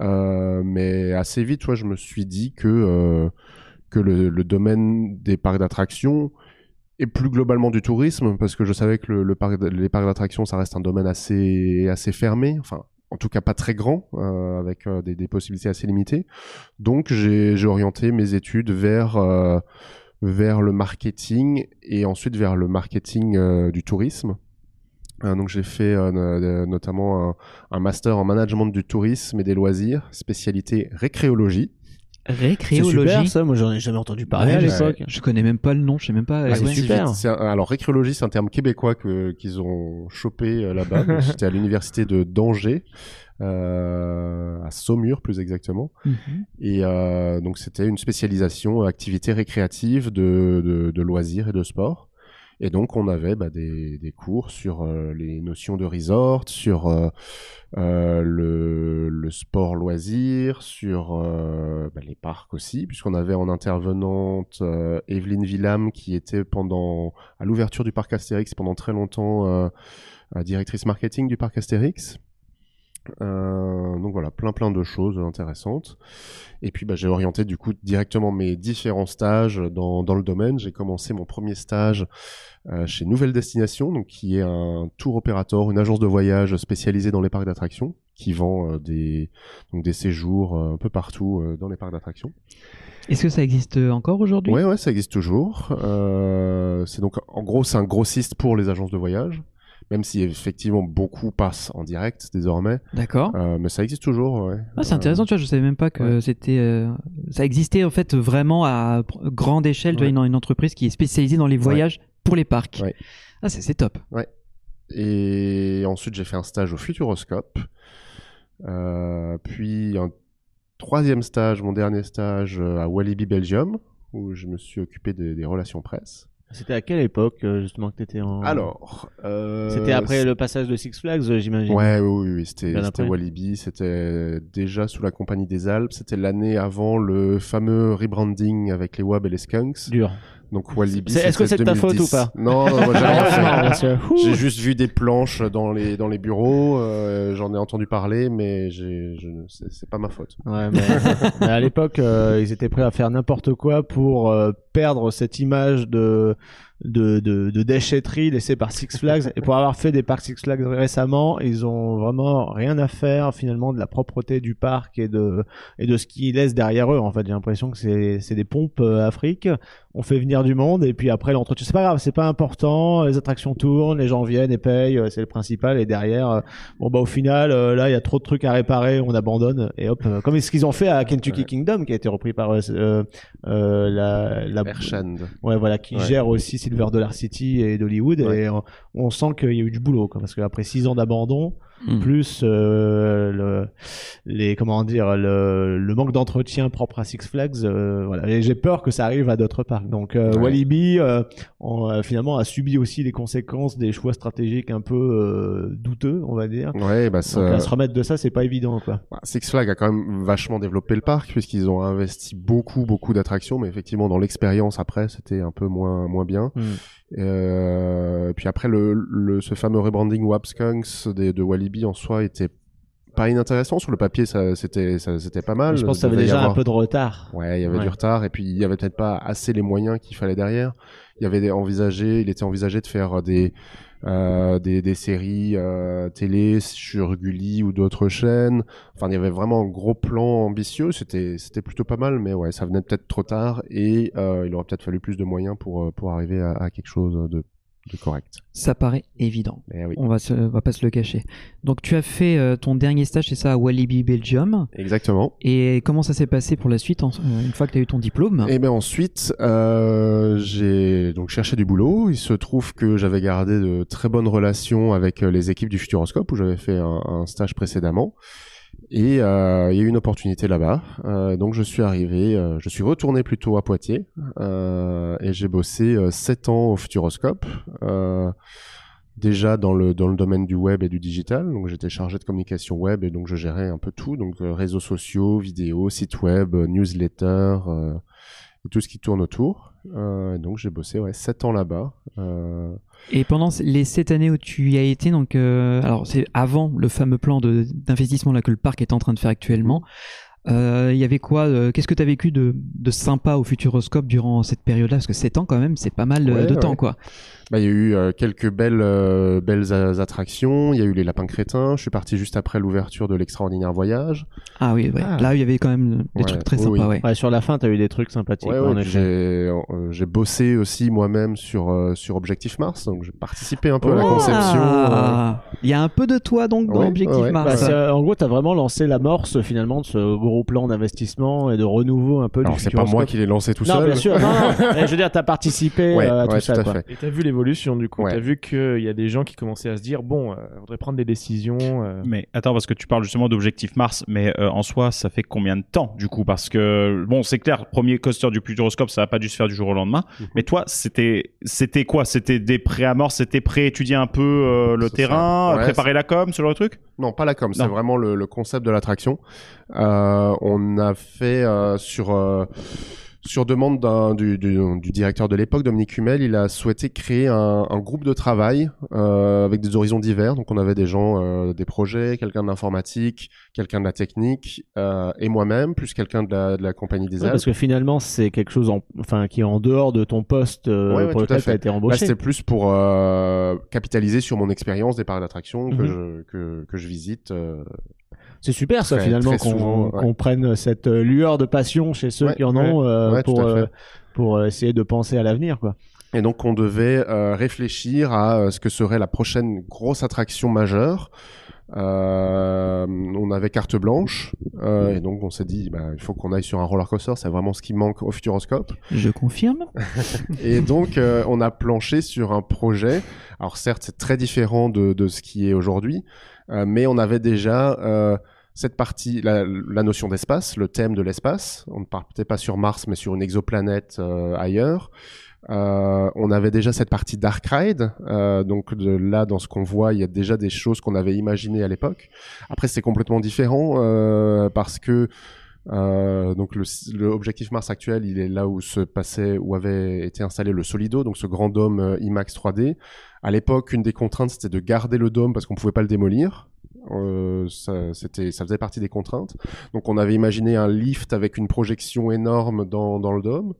Euh, mais assez vite, ouais, je me suis dit que euh, que le, le domaine des parcs d'attractions et plus globalement du tourisme, parce que je savais que le, le parc, les parcs d'attractions, ça reste un domaine assez, assez fermé, enfin, en tout cas pas très grand, euh, avec euh, des, des possibilités assez limitées. Donc, j'ai j'ai orienté mes études vers, euh, vers le marketing et ensuite vers le marketing euh, du tourisme. Euh, donc, j'ai fait euh, no- notamment un master en management du tourisme et des loisirs, spécialité récréologie. C'est Récréologie. super ça, moi j'en ai jamais entendu parler Ouais, à je, l'époque. je connais même pas le nom, je sais même pas. Ah, c'est ouais. super. Un- alors, récréologie, c'est un terme québécois que, qu'ils ont chopé euh, là-bas. *laughs* Donc, J'étais à l'université de d'Angers, euh, à Saumur plus exactement. Mhm. Et euh, donc, c'était une spécialisation activité récréative de, de, de loisirs et de sport. Et donc, on avait bah, des, des cours sur euh, les notions de resort, sur euh, euh, le, le sport loisir, sur euh, bah, les parcs aussi, puisqu'on avait en intervenante euh, Evelyne Villam qui était pendant à l'ouverture du parc Astérix pendant très longtemps directrice marketing du parc Astérix. Euh, donc voilà, plein plein de choses intéressantes. Et puis bah, j'ai orienté du coup directement mes différents stages dans, dans le domaine. J'ai commencé mon premier stage euh, chez Nouvelle Destination, donc qui est un tour opérateur, une agence de voyage spécialisée dans les parcs d'attractions, qui vend euh, des donc des séjours un peu partout dans les parcs d'attractions. Est-ce que ça existe encore aujourd'hui? Ouais, ouais, ça existe toujours. C'est donc, en gros, c'est un grossiste pour les agences de voyage, même si effectivement beaucoup passent en direct désormais. D'accord. Euh, mais ça existe toujours, ouais. Ah, c'est intéressant, tu vois, je savais même pas que c'était. euh, ça existait en fait vraiment à grande échelle, tu vois, Ouais. une, une entreprise qui est spécialisée dans les voyages pour les parcs. Ouais. Ah, c'est top. Et ensuite, j'ai fait un stage au Futuroscope. Euh, puis un troisième stage, mon dernier stage euh, à Walibi Belgium, où je me suis occupé des, des relations presse. C'était à quelle époque euh, justement que t'étais en Alors, euh, C'était après le passage de Six Flags, euh, j'imagine. Ouais, oui, oui, oui, c'était. Walibi, c'était déjà sous la compagnie des Alpes, c'était l'année avant le fameux rebranding avec les Wab et les Skunks. Dur. Donc Walibi. Est-ce que c'était c'est de ta faute 2010. ou pas Non, non, moi, j'ai *laughs* rien fait. Juste vu des planches dans les dans les bureaux, euh, j'en ai entendu parler, mais j'ai je c'est c'est pas ma faute. Ouais, mais, *laughs* mais à l'époque, euh, ils étaient prêts à faire n'importe quoi pour euh, perdre cette image de de, de, de déchetterie laissée par Six Flags. Et pour avoir fait des parcs Six Flags récemment, ils ont vraiment rien à faire finalement de la propreté du parc et de et de ce qu'ils laissent derrière eux. En fait, j'ai l'impression que c'est des pompes euh, Afrique. On fait venir du monde et puis après l'entretien, c'est pas grave, c'est pas important. Les attractions tournent, les gens viennent et payent, euh, c'est le principal. Et derrière, euh, bon bah au final, euh, là il y a trop de trucs à réparer, on abandonne et hop, comme ce qu'ils ont fait à Kentucky Kingdom, qui a été repris par la la. Ouais, voilà, qui Ouais. gère aussi Silver Dollar City et d'Hollywood. Ouais. Et on, on sent qu'il y a eu du boulot, quoi, parce qu'après six ans d'abandon, Mm. plus euh, le, les comment dire le, le manque d'entretien propre à Six Flags, euh, voilà. Et j'ai peur que ça arrive à d'autres parcs. Donc euh, Ouais. Walibi, euh, en, euh, finalement, a subi aussi les conséquences des choix stratégiques un peu euh, douteux, on va dire. Ouais, bah Donc ça, à se remettre de ça, c'est pas évident, quoi. Bah, Six Flags a quand même vachement développé le parc puisqu'ils ont investi beaucoup beaucoup d'attractions, mais effectivement dans l'expérience après c'était un peu moins moins bien. Mm. Euh, puis après le, le ce fameux rebranding Wapskunks de, de Walibi en soi était pas inintéressant sur le papier, ça c'était ça c'était pas mal. je pense que ça avait déjà un peu de retard. Ouais, il y avait Ouais. du retard et puis il y avait peut-être pas assez les moyens qu'il fallait derrière. Il avait envisagé, il était envisagé de faire des euh, des, des séries euh, télé sur Gulli ou d'autres chaînes. Enfin, il y avait vraiment un gros plan ambitieux. C'était c'était plutôt pas mal, mais ouais, ça venait peut-être trop tard et euh, il aurait peut-être fallu plus de moyens pour euh, pour arriver à quelque chose de, de correct. Ça paraît évident. Eh oui. On va, se, on va pas se le cacher. Donc tu as fait euh, ton dernier stage, c'est ça, à Walibi Belgium. Exactement. Et comment ça s'est passé pour la suite en- euh, une fois que tu as eu ton diplôme? Et bien ensuite, euh, j'ai donc cherché du boulot. Il se trouve que j'avais gardé de très bonnes relations avec euh, les équipes du Futuroscope où j'avais fait un, un stage précédemment. Et euh, il y a eu une opportunité là-bas. Euh, donc je suis arrivé, euh, je suis retourné plutôt à Poitiers et j'ai bossé euh, sept ans au Futuroscope. Déjà dans le dans le domaine du web et du digital. Donc j'étais chargé de communication web et donc je gérais un peu tout, donc euh, réseaux sociaux, vidéos, sites web, euh, newsletter, euh, tout ce qui tourne autour. Donc j'ai bossé ouais sept ans là-bas. Et pendant les sept années où tu y as été, donc euh, alors c'est avant le fameux plan d'investissement que le parc est en train de faire actuellement. Euh, Il y avait quoi euh, Qu'est-ce que tu as vécu de, de sympa au Futuroscope durant cette période-là? Parce que 7 ans quand même, c'est pas mal Ouais, de ouais. temps quoi. Bah, il y a eu euh, quelques belles, euh, attractions. Il y a eu les lapins crétins. Je suis parti juste après l'ouverture de l'extraordinaire voyage. Ah oui, ouais. Ah. là il y avait quand même des Ouais, trucs très oui, sympas. oui. Ouais. Ouais, sur la fin, t'as eu des trucs sympathiques. J'ai euh, bossé aussi moi-même sur euh, sur Objectif Mars, donc j'ai participé un peu à la Oh. conception. Ah, Il y a un peu de toi donc dans Ouais, Objectif. Bah, Mars. euh, en gros, t'as vraiment lancé l'amorce finalement de ce gros plan d'investissement et de renouveau un peu Alors c'est pas moi qui l'ai lancé tout non, seul. bien sûr. Non, non. Mais *laughs* je veux dire, t'as participé Ouais, euh, à ouais, tout ça. tout à quoi. fait. Et t'as vu l'évolution du coup, Ouais. t'as vu qu'il y a des gens qui commençaient à se dire bon, euh, on voudrait prendre des décisions. euh, Mais attends, parce que tu parles justement d'objectif Mars, mais euh, en soi, ça fait combien de temps du coup? Parce que bon, c'est clair, premier coaster du Futuroscope, ça a pas dû se faire du jour au lendemain. Mhm. Mais toi, c'était c'était quoi? C'était des pré-amorces, c'était pré-étudier un peu euh, le terrain, préparer la com, ce genre de truc? Non, pas la com, c'est vraiment le, le concept de l'attraction. Euh, on a fait euh, sur euh, sur demande du, du, du directeur de l'époque, Dominique Hummel, il a souhaité créer un, un groupe de travail euh, avec des horizons divers. Donc on avait des gens euh, des projets, quelqu'un de l'informatique, quelqu'un de la technique euh, et moi-même, plus quelqu'un de la, de la compagnie des Ouais, parce que finalement, c'est quelque chose en, enfin, qui est en dehors de ton poste euh, Ouais, ouais, pour lequel été embauché. c'était plus pour euh, capitaliser sur mon expérience des parcs d'attraction que, Mhm. je, que, que je visite. Euh, C'est super ça Très- finalement qu'on ouais. prenne cette euh, lueur de passion chez ceux Ouais, qui en ont euh, pour euh, pour euh, essayer de penser à l'avenir quoi. Et donc on devait euh, réfléchir à euh, ce que serait la prochaine grosse attraction majeure. Euh, on avait carte blanche euh, et donc on s'est dit bah, il faut qu'on aille sur un roller coaster, c'est vraiment ce qui manque au Futuroscope. Je confirme. *laughs* Et donc euh, on a planché sur un projet. Alors certes c'est très différent de, de ce qui est aujourd'hui, euh, mais on avait déjà euh, cette partie, la, la notion d'espace, le thème de l'espace. On ne partait pas sur Mars mais sur une exoplanète euh, ailleurs. Euh, on avait déjà cette partie Dark Ride, euh, donc de là dans ce qu'on voit, il y a déjà des choses qu'on avait imaginées à l'époque. Après, c'est complètement différent euh, parce que euh, donc le, le objectif Mars actuel, il est là où se passait, où avait été installé le Solido, donc ce grand dôme euh, IMAX 3D. À l'époque, une des contraintes, c'était de garder le dôme parce qu'on pouvait pas le démolir. Euh, ça, ça faisait partie des contraintes. Donc, on avait imaginé un lift avec une projection énorme dans, dans le dôme.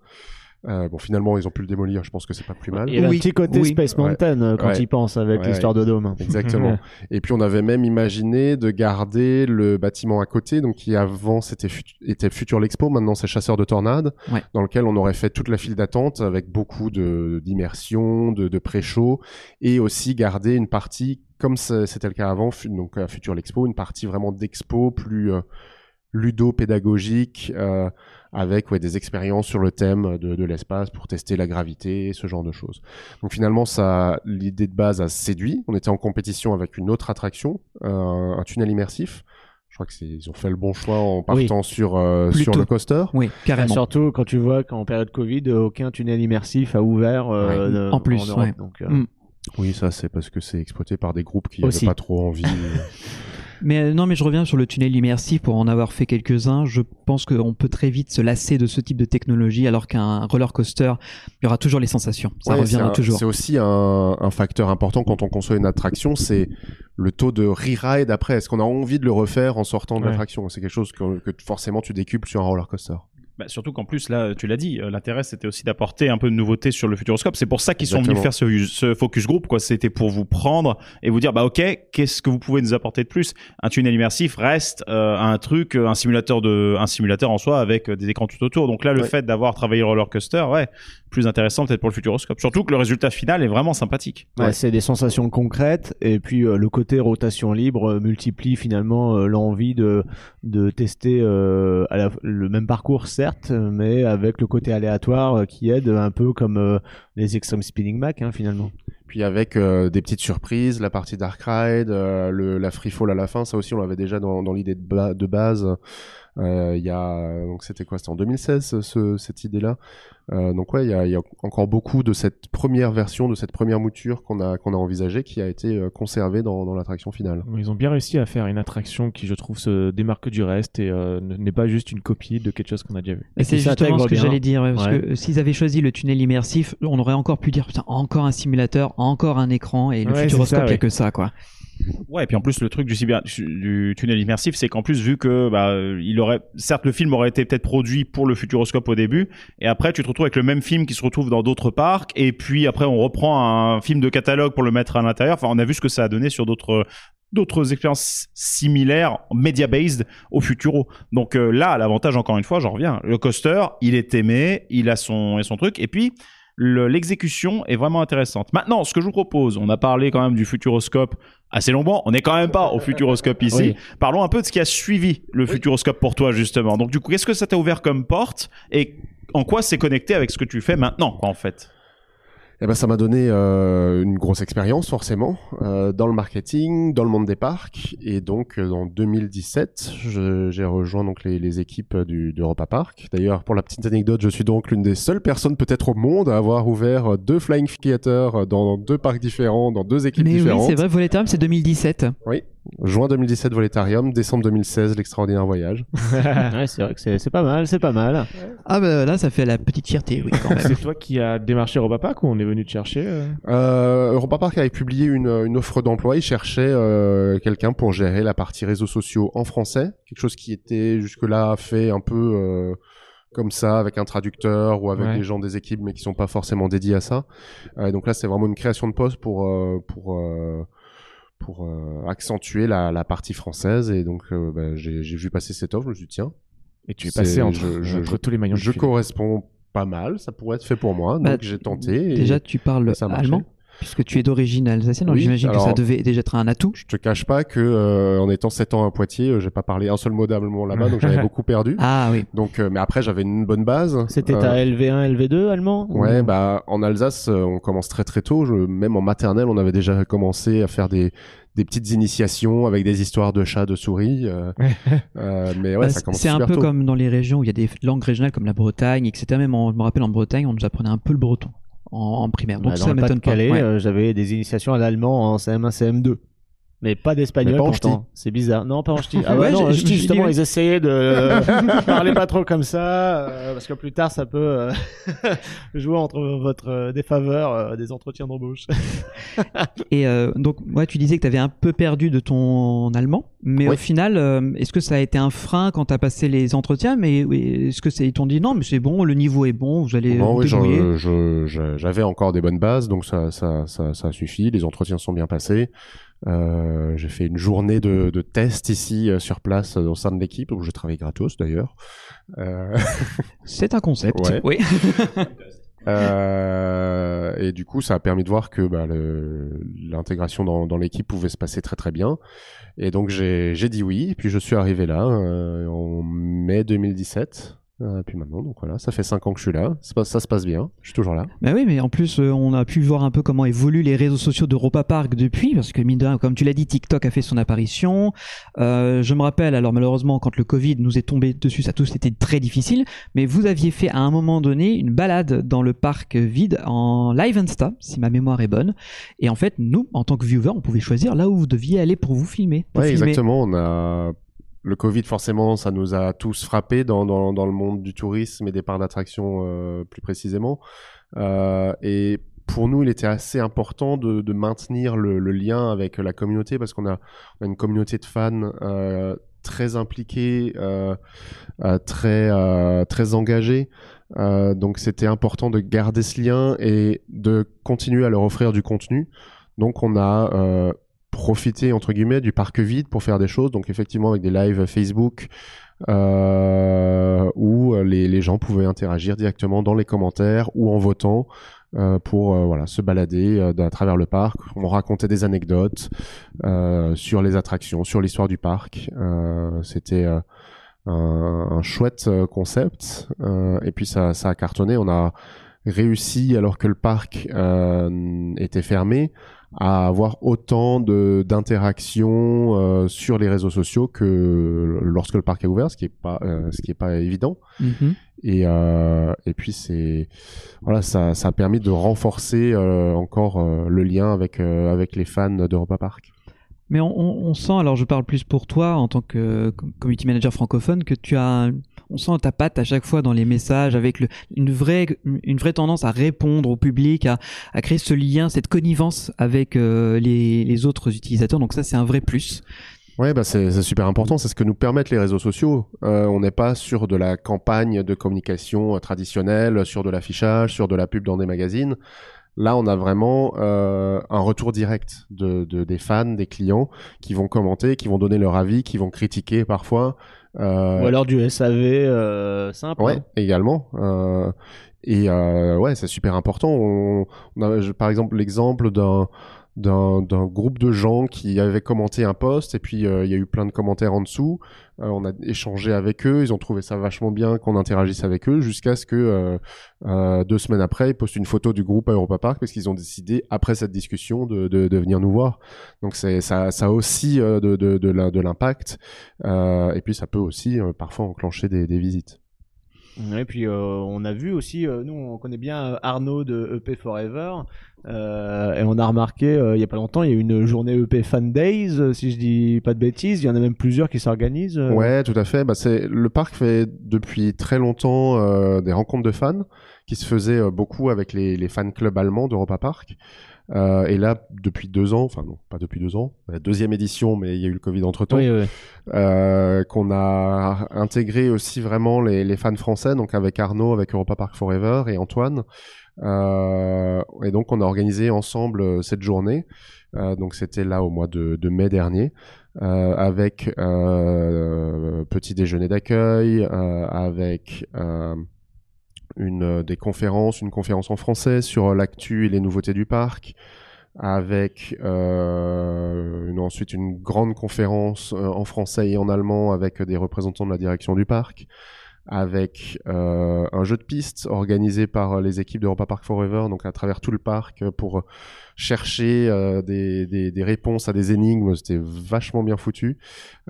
Euh, bon, finalement, ils ont pu le démolir. Je pense que c'est pas plus mal. Il y a un petit côté Space Mountain euh, quand Ouais. il pense avec Ouais. l'histoire de Dôme. Exactement. *laughs* Et puis on avait même imaginé de garder le bâtiment à côté, donc qui avant c'était fut- était Future l'Expo, maintenant c'est Chasseur de Tornades, Ouais. dans lequel on aurait fait toute la file d'attente avec beaucoup de d'immersion, de, de pré-show, et aussi garder une partie comme c'était le cas avant, donc à Future l'Expo, une partie vraiment d'expo plus euh, ludo-pédagogique, euh, avec ouais, des expériences sur le thème de, de l'espace pour tester la gravité, ce genre de choses. Donc finalement, ça, l'idée de base a séduit. On était en compétition avec une autre attraction, euh, un tunnel immersif. Je crois que c'est, ils ont fait le bon choix en partant sur euh, sur le coaster. Oui, carrément. surtout quand tu vois qu'en période Covid, aucun tunnel immersif a ouvert euh, Ouais. de- En plus, Europe, ouais. donc, euh, Mm. Oui, ça c'est parce que c'est exploité par des groupes qui n'avaient pas trop envie. *laughs* Mais euh, non, mais je reviens sur le tunnel immersif pour en avoir fait quelques-uns. Je pense qu'on peut très vite se lasser de ce type de technologie, alors qu'un roller coaster, il y aura toujours les sensations. Ça Ouais, c'est reviendra un- toujours. C'est aussi un, un facteur important quand on conçoit une attraction, c'est le taux de re-ride après. Est-ce qu'on a envie de le refaire en sortant de Ouais. l'attraction? C'est quelque chose que, que forcément tu décuples sur un roller coaster. Bah, surtout qu'en plus, là, tu l'as dit, euh, l'intérêt c'était aussi d'apporter un peu de nouveauté sur le Futuroscope. C'est pour ça qu'ils sont venus faire ce, ce focus group, quoi. C'était pour vous prendre et vous dire, bah ok, qu'est-ce que vous pouvez nous apporter de plus? Un tunnel immersif reste euh, un truc, euh, un simulateur de, un simulateur en soi avec des écrans tout autour. Donc là, le Ouais. fait d'avoir travaillé le roller coaster, ouais, plus intéressant peut-être pour le Futuroscope. Surtout que le résultat final est vraiment sympathique. Ouais, C'est des sensations concrètes et puis euh, le côté rotation libre euh, multiplie finalement euh, l'envie de, de tester euh, à la- le même parcours certes, mais avec le côté aléatoire euh, qui aide un peu comme euh, les Extreme Spinning Mac hein, finalement. Puis avec euh, des petites surprises, la partie Dark Ride, la Free Fall à la fin, ça aussi on l'avait déjà dans, l'idée de base. Euh, Il y a donc c'était quoi? C'était en 2016 ce- cette idée-là. Euh, donc ouais, il y a, il y a encore beaucoup de cette première version, de cette première mouture qu'on a qu'on a envisagée, qui a été euh, conservée dans, dans l'attraction finale. Ils ont bien réussi à faire une attraction qui, je trouve, se démarque du reste et euh, n'est pas juste une copie de quelque chose qu'on a déjà vu. Et c'est justement ce que j'allais dire, ouais, parce Ouais. que s'ils avaient choisi le tunnel immersif, on aurait encore pu dire putain, encore un simulateur, encore un écran, et le Ouais, Futuroscope, il y a ouais. que ça, quoi. Ouais, et puis en plus le truc du, tunnel immersif, c'est qu'en plus vu que bah il aurait, certes le film aurait été peut-être produit pour le Futuroscope au début, et après tu te retrouves avec le même film qui se retrouve dans d'autres parcs, et puis après on reprend un film de catalogue pour le mettre à l'intérieur. Enfin, on a vu ce que ça a donné sur d'autres d'autres expériences similaires, media based au Futuro. Donc euh, là, l'avantage encore une fois, j'en reviens, le coaster, il est aimé, il a son et son truc, et puis le- l'exécution est vraiment intéressante. Maintenant, ce que je vous propose, on a parlé quand même du Futuroscope assez longuement. On n'est quand même pas au Futuroscope ici. Oui. Parlons un peu de ce qui a suivi le Futuroscope pour toi, justement. Donc, du coup, qu'est-ce que ça t'a ouvert comme porte et en quoi c'est connecté avec ce que tu fais maintenant, quoi, en fait? Eh ben, ça m'a donné euh, une grosse expérience forcément euh, dans le marketing, dans le monde des parcs, et donc euh, en 2017, je- j'ai rejoint donc les, les équipes du d'Europa Park. D'ailleurs, pour la petite anecdote, je suis donc l'une des seules personnes peut-être au monde à avoir ouvert euh, deux Flying Theater dans deux parcs différents, dans deux équipes Mais oui, différentes. c'est vrai, Voletarium, c'est 2017. Oui. Juin 2017 Voletarium, décembre 2016 l'extraordinaire voyage. *laughs* ouais, c'est vrai que c'est c'est pas mal, c'est pas mal. Ah bah là, ça fait la petite fierté, oui, quand *laughs* même. C'est toi qui as démarché Europa Park ou on est venu te chercher euh Euh, Europa Park avait publié une, une offre d'emploi. Il cherchait euh, quelqu'un pour gérer la partie réseaux sociaux en français, quelque chose qui était jusque-là fait un peu euh, comme ça, avec un traducteur ou avec Ouais. des gens des équipes, mais qui sont pas forcément dédiés à ça. Euh, donc là, c'est vraiment une création de poste pour euh, pour euh, pour euh, accentuer la, la partie française. Et donc, euh, bah, j'ai j'ai vu passer cette offre. Je me suis dit tiens, Et tu es passé entre, je- je- entre je- tous les maillons je filet. corresponds pas mal. Ça pourrait être fait pour moi. Bah, donc j'ai tenté. et- Déjà, tu parles et ça a marché. allemand, puisque tu es d'origine alsacienne, donc Oui, j'imagine que ça devait déjà être un atout. Je te cache pas que euh, en étant 7 ans à Poitiers, euh, j'ai pas parlé un seul mot d'allemand là-bas, donc j'avais *laughs* beaucoup perdu. Ah oui. Donc, euh, mais après j'avais une bonne base. C'était Euh, ta LV1, LV2 allemand ou- Ouais, bah en Alsace, euh, on commence très très tôt. Je, même en maternelle, on avait déjà commencé à faire des des petites initiations avec des histoires de chats, de souris. euh, *laughs* euh, mais ouais, Bah, ça commence c'est un peu tôt. comme dans les régions où il y a des langues régionales comme la Bretagne, etc. Même en- je me rappelle en Bretagne, on nous apprenait un peu le breton. En, en primaire. Donc Bah, dans ça m'étonne pas. Euh, j'avais des initiations à l'allemand en CM1, CM2. Mais pas d'espagnol Mais pas en pourtant. C'est bizarre. Non, pas en ch'ti. *laughs* Ah ouais, Ouais, non, je ch'ti, justement, ils essayaient de *laughs* parler pas trop comme ça, euh, parce que plus tard, ça peut euh, *laughs* jouer entre votre euh, défaveur euh, des entretiens d'embauche. Et euh, donc, ouais, tu disais que tu avais un peu perdu de ton allemand, mais Oui. au final, euh, est-ce que ça a été un frein quand tu as passé les entretiens? Mais oui, est-ce que c'est ils t'ont dit non, mais c'est bon, le niveau est bon, vous allez Non, vous oui, j'avais encore des bonnes bases, donc ça, ça, ça, ça suffit. Les entretiens sont bien passés. Euh, j'ai fait une journée de, de test ici euh, sur place euh, au sein de l'équipe où je travaille gratos d'ailleurs. Euh, *laughs* C'est un concept. Ouais. Oui. *laughs* Euh, et du coup, ça a permis de voir que bah, le- l'intégration dans, dans l'équipe pouvait se passer très très bien. Et donc j'ai j'ai dit oui. Et puis je suis arrivé là euh, en mai 2017. Euh, puis maintenant, donc voilà, ça fait cinq ans que je suis là. Ça, se passe bien. Je suis toujours là. Bah oui, mais en plus, euh, on a pu voir un peu comment évoluent les réseaux sociaux d'Europa Park depuis, parce que mine de rien, comme tu l'as dit, TikTok a fait son apparition. Euh, je me rappelle, alors malheureusement, quand le Covid nous est tombé dessus, ça a tous été très difficile, mais vous aviez fait à un moment donné une balade dans le parc vide en live Insta, si ma mémoire est bonne. Et en fait, nous, en tant que viewer, on pouvait choisir là où vous deviez aller pour vous filmer. pour Ouais, filmer. exactement. On a le Covid, forcément, ça nous a tous frappés dans, dans, le monde du tourisme et des parcs d'attraction euh, plus précisément. Euh, et pour nous, il était assez important de, maintenir le, lien avec la communauté parce qu'on a, une communauté de fans euh, très impliquée, euh, très, très engagée. Donc c'était important de garder ce lien et de continuer à leur offrir du contenu. Donc on a profité entre guillemets du parc vide pour faire des choses. Donc effectivement avec des lives Facebook euh, où les, les gens pouvaient interagir directement dans les commentaires ou en votant euh, pour euh, voilà se balader euh, à travers le parc. On racontait des anecdotes euh, sur les attractions, sur l'histoire du parc. C'était un, un chouette concept. Et puis ça, ça a cartonné. On a réussi alors que le parc était fermé à avoir autant de d'interactions euh, sur les réseaux sociaux que lorsque le parc est ouvert, ce qui est pas euh, ce qui est pas évident. Mhm. Et euh, et puis c'est voilà ça ça a permis de renforcer encore le lien avec avec les fans d'Europa Park. Mais on, on- on sent, alors je parle plus pour toi en tant que com- community manager francophone, que tu as, on sent ta patte à chaque fois dans les messages avec une vraie, une vraie tendance à répondre au public, à, créer ce lien, cette connivence avec euh, les, autres utilisateurs. Donc ça, c'est un vrai plus. Ouais, bah c'est super important. C'est ce que nous permettent les réseaux sociaux. Euh, on n'est pas sur de la campagne de communication euh, traditionnelle, sur de l'affichage, sur de la pub dans des magazines. Là, on a vraiment un retour direct de- des fans, des clients qui vont commenter, qui vont donner leur avis, qui vont critiquer parfois. Euh, Ou alors du SAV euh, simple. Ouais, hein. également. Euh, et euh, ouais, c'est super important. On, on a, je- par exemple, l'exemple d'un d'un groupe de gens qui avaient commenté un post et puis euh, il y a eu plein de commentaires en dessous. Euh, on a échangé avec eux, ils ont trouvé ça vachement bien qu'on interagisse avec eux jusqu'à ce que euh, euh, deux semaines après, ils postent une photo du groupe à Europa Park parce qu'ils ont décidé après cette discussion de, de, de venir nous voir. Donc c'est ça, ça aussi euh, de, de, de l'impact et puis ça peut aussi parfois enclencher des, des visites. Et puis euh, on a vu aussi, euh, nous on connaît bien euh, Arnaud de EP Forever, et on a remarqué il y a pas longtemps, il y a eu une journée EP Fan Days, si je dis pas de bêtises, il y en a même plusieurs qui s'organisent. Ouais, tout à fait. Bah, le parc fait depuis très longtemps des rencontres de fans qui se faisaient beaucoup avec les, les fan clubs allemands d'Europa Park. Euh, et là, depuis deux ans, enfin non, pas depuis deux ans, la deuxième édition, mais il y a eu le Covid entre temps, Oui, oui. euh, qu'on a intégré aussi vraiment les, les fans français, donc avec Arnaud, avec Europa Park Forever et Antoine. Euh, et donc on a organisé ensemble euh, cette journée. Euh, donc c'était là au mois de, de mai dernier, euh, avec euh, petit déjeuner d'accueil, euh, avec euh, une euh, des conférences, une conférence en français sur l'actu et les nouveautés du parc, avec euh, une, ensuite une grande conférence euh, en français et en allemand avec des représentants de la direction du parc, avec euh, un jeu de piste organisé par euh, les équipes d'Europa Park Forever, donc à travers tout le parc, euh, pour chercher euh, des, des, des réponses à des énigmes. C'était vachement bien foutu,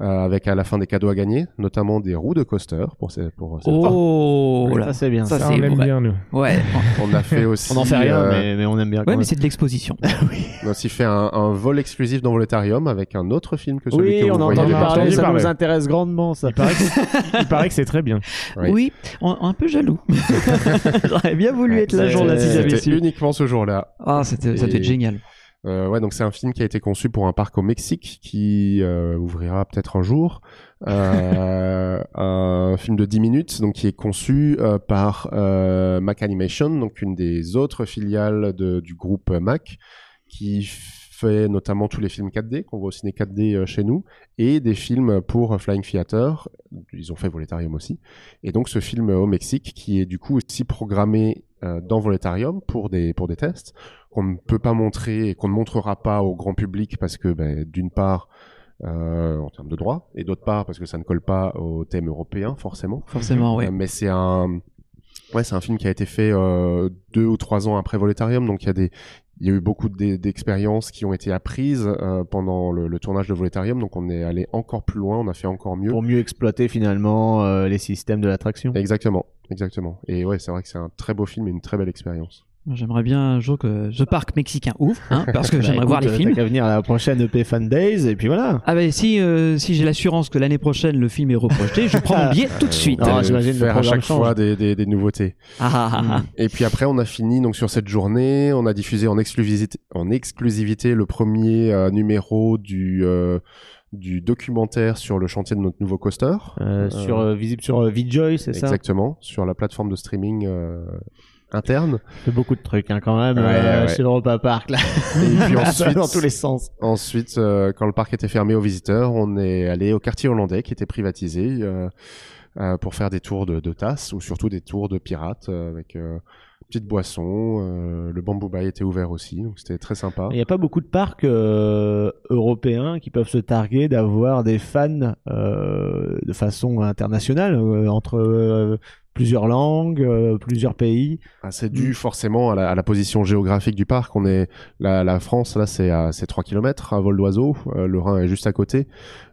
euh, avec à la fin des cadeaux à gagner, notamment des roues de coaster pour ces, pour ces- Oh Ça, là. c'est bien. Ça, Ça, c'est on aime bien, nous. Ouais. *laughs* On a fait *laughs* aussi. On en fait rien, euh, mais, mais on aime bien. quand Ouais, mais même. c'est de l'exposition. *laughs* On a aussi fait un, un vol exclusif dans Voletarium avec un autre film que celui Oui, que vous on en voyez entend déjà. parler, ça nous intéresse grandement, ça. Il paraît que, il paraît que c'est très bien. Oui. Oui, on- un peu jaloux. J'aurais bien voulu Ouais, être là jour là si c'était- j'avais C'était su. uniquement ce jour-là. Ah, c'était, ça Et- Euh, ouais, donc c'est un film qui a été conçu pour un parc au Mexique qui euh, ouvrira peut-être un jour. Euh, *laughs* un film de 10 minutes, donc qui est conçu par Mac Animation, donc une des autres filiales du groupe Mac, qui fait notamment tous les films 4D qu'on voit au ciné 4D euh, chez nous, et des films pour Flying Theater. Ils ont fait Voletarium aussi. Et donc ce film au Mexique qui est du coup aussi programmé euh, dans Voletarium pour des pour des tests qu'on ne peut pas montrer et qu'on ne montrera pas au grand public parce que ben, d'une part euh, en termes de droit et d'autre part parce que ça ne colle pas au thème européen forcément. Forcément, ouais. Euh, mais c'est un ouais c'est un film qui a été fait euh, deux ou trois ans après Voletarium donc il y a des il y a eu beaucoup d'e- d'expériences qui ont été apprises euh, pendant le, le tournage de Voletarium, donc on est allé encore plus loin, on a fait encore mieux. Pour mieux exploiter finalement euh, les systèmes de l'attraction. Exactement, exactement. Et ouais, c'est vrai que c'est un très beau film et une très belle expérience. J'aimerais bien un jour que ce parc mexicain ouvre, hein, parce que *laughs* Bah, j'aimerais voir les films. T'as qu'à venir à la prochaine EP Fan Days et puis voilà. Ah ben si euh, si j'ai l'assurance que l'année prochaine le film est reprojeté, je prends mon *laughs* billet tout de suite. Non, j'imagine le faire à chaque change. fois des, des, des nouveautés. Ah, ah, ah, ah. Et puis après, on a fini donc sur cette journée. On a diffusé en exclusivité, en exclusivité le premier euh, numéro du euh, du documentaire sur le chantier de notre nouveau coaster. Euh, sur euh, visible sur euh, VJoy, c'est ça? Exactement, sur la plateforme de streaming euh, interne. fait beaucoup de trucs hein, quand même Ouais, euh, ouais. chez l'Europa Park là. Et puis *laughs* ensuite, dans tous les sens. Ensuite, euh, quand le parc était fermé aux visiteurs, on est allé au quartier hollandais qui était privatisé euh, euh, pour faire des tours de, de tasses ou surtout des tours de pirates euh, avec euh, petites boissons. euh, le bamboo bay était ouvert aussi, donc c'était très sympa. Il n'y a pas beaucoup de parcs euh, européens qui peuvent se targuer d'avoir des fans euh, de façon internationale entre plusieurs langues, euh, plusieurs pays. Ah, c'est dû forcément à la, à la position géographique du parc. On est la, la France là, c'est à c'est 3 km à vol d'oiseau. Euh, le Rhin est juste à côté,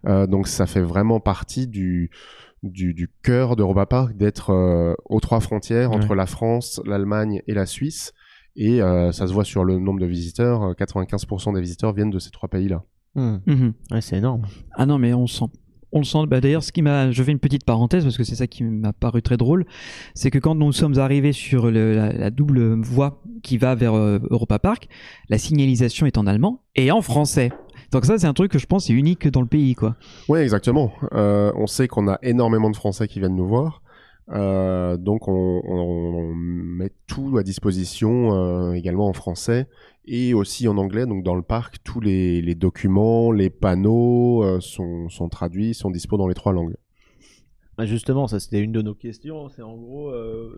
Euh, donc ça fait vraiment partie du du, du cœur d'Europa Park d'être euh, aux trois frontières entre la France, l'Allemagne et la Suisse. Et euh, ça se voit sur le nombre de visiteurs. euh, 95% des visiteurs viennent de ces trois pays-là. Hmm. Mhm. Ouais, c'est énorme. Ah non mais on sent. On le sent. Bah, D'ailleurs, ce qui m'a, je fais une petite parenthèse parce que c'est ça qui m'a paru très drôle, c'est que quand nous sommes arrivés sur la double voie qui va vers euh, Europa Park, la signalisation est en allemand et en français. Donc ça, c'est un truc que je pense est unique dans le pays, quoi. Oui, exactement. Euh, on sait qu'on a énormément de Français qui viennent nous voir. Euh, donc on, met tout à disposition euh, également en français et aussi en anglais. Donc dans le parc, tous les, documents, les panneaux euh, sont, traduits, sont dispo dans les trois langues. Bah, justement, ça c'était une de nos questions. C'est en gros,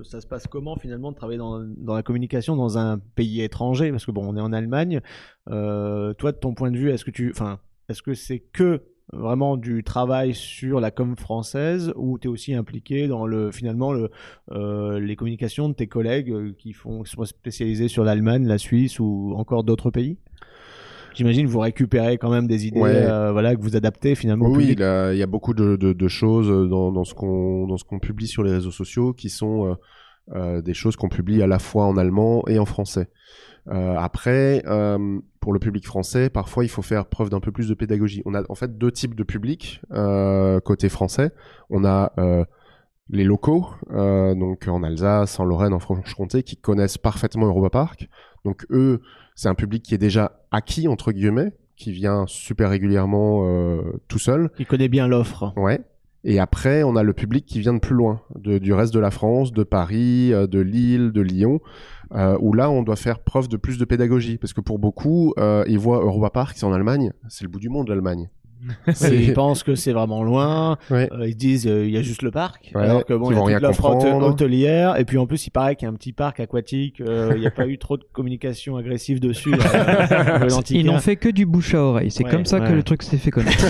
ça se passe comment finalement de travailler dans, dans la communication dans un pays étranger? Parce que bon, on est en Allemagne. Toi, de ton point de vue, est-ce que tu, enfin, est-ce que c'est que vraiment du travail sur la com française ou tu es aussi impliqué dans le finalement le, euh, les communications de tes collègues euh, qui font qui sont spécialisés sur l'Allemagne, la Suisse ou encore d'autres pays? J'imagine vous récupérez quand même des idées, Ouais. euh, voilà, que vous adaptez finalement. Oui, il y a, il y a beaucoup de, de- de choses dans, dans ce qu'on dans ce qu'on publie sur les réseaux sociaux qui sont euh, des choses qu'on publie à la fois en allemand et en français. Euh, après, euh, pour le public français, parfois il faut faire preuve d'un peu plus de pédagogie. On a en fait deux types de public euh, côté français. On a euh, les locaux, euh, donc en Alsace, en Lorraine, en Franche-Comté, qui connaissent parfaitement Europa Park. Donc eux, c'est un public qui est déjà acquis entre guillemets, qui vient super régulièrement euh, tout seul. Qui connaît bien l'offre. Ouais. Et après, on a le public qui vient de plus loin, de- du reste de la France, de Paris, de Lille, de Lyon, euh, où là, on doit faire preuve de plus de pédagogie, parce que pour beaucoup, euh, ils voient Europa Park, c'est en Allemagne, c'est le bout du monde, l'Allemagne. *laughs* Ils pensent que c'est vraiment loin. Ouais. Euh, ils disent euh, il y a juste le parc. Ouais, alors que bon, qu'ils il y a vont toute l'offre hôtelière. Et puis en plus, il paraît qu'il y a un petit parc aquatique. euh, Il n'y a pas eu trop de communication agressive dessus. *laughs* Ils n'ont fait que du bouche à oreille. C'est Ouais, comme ça que le truc s'est fait connaître.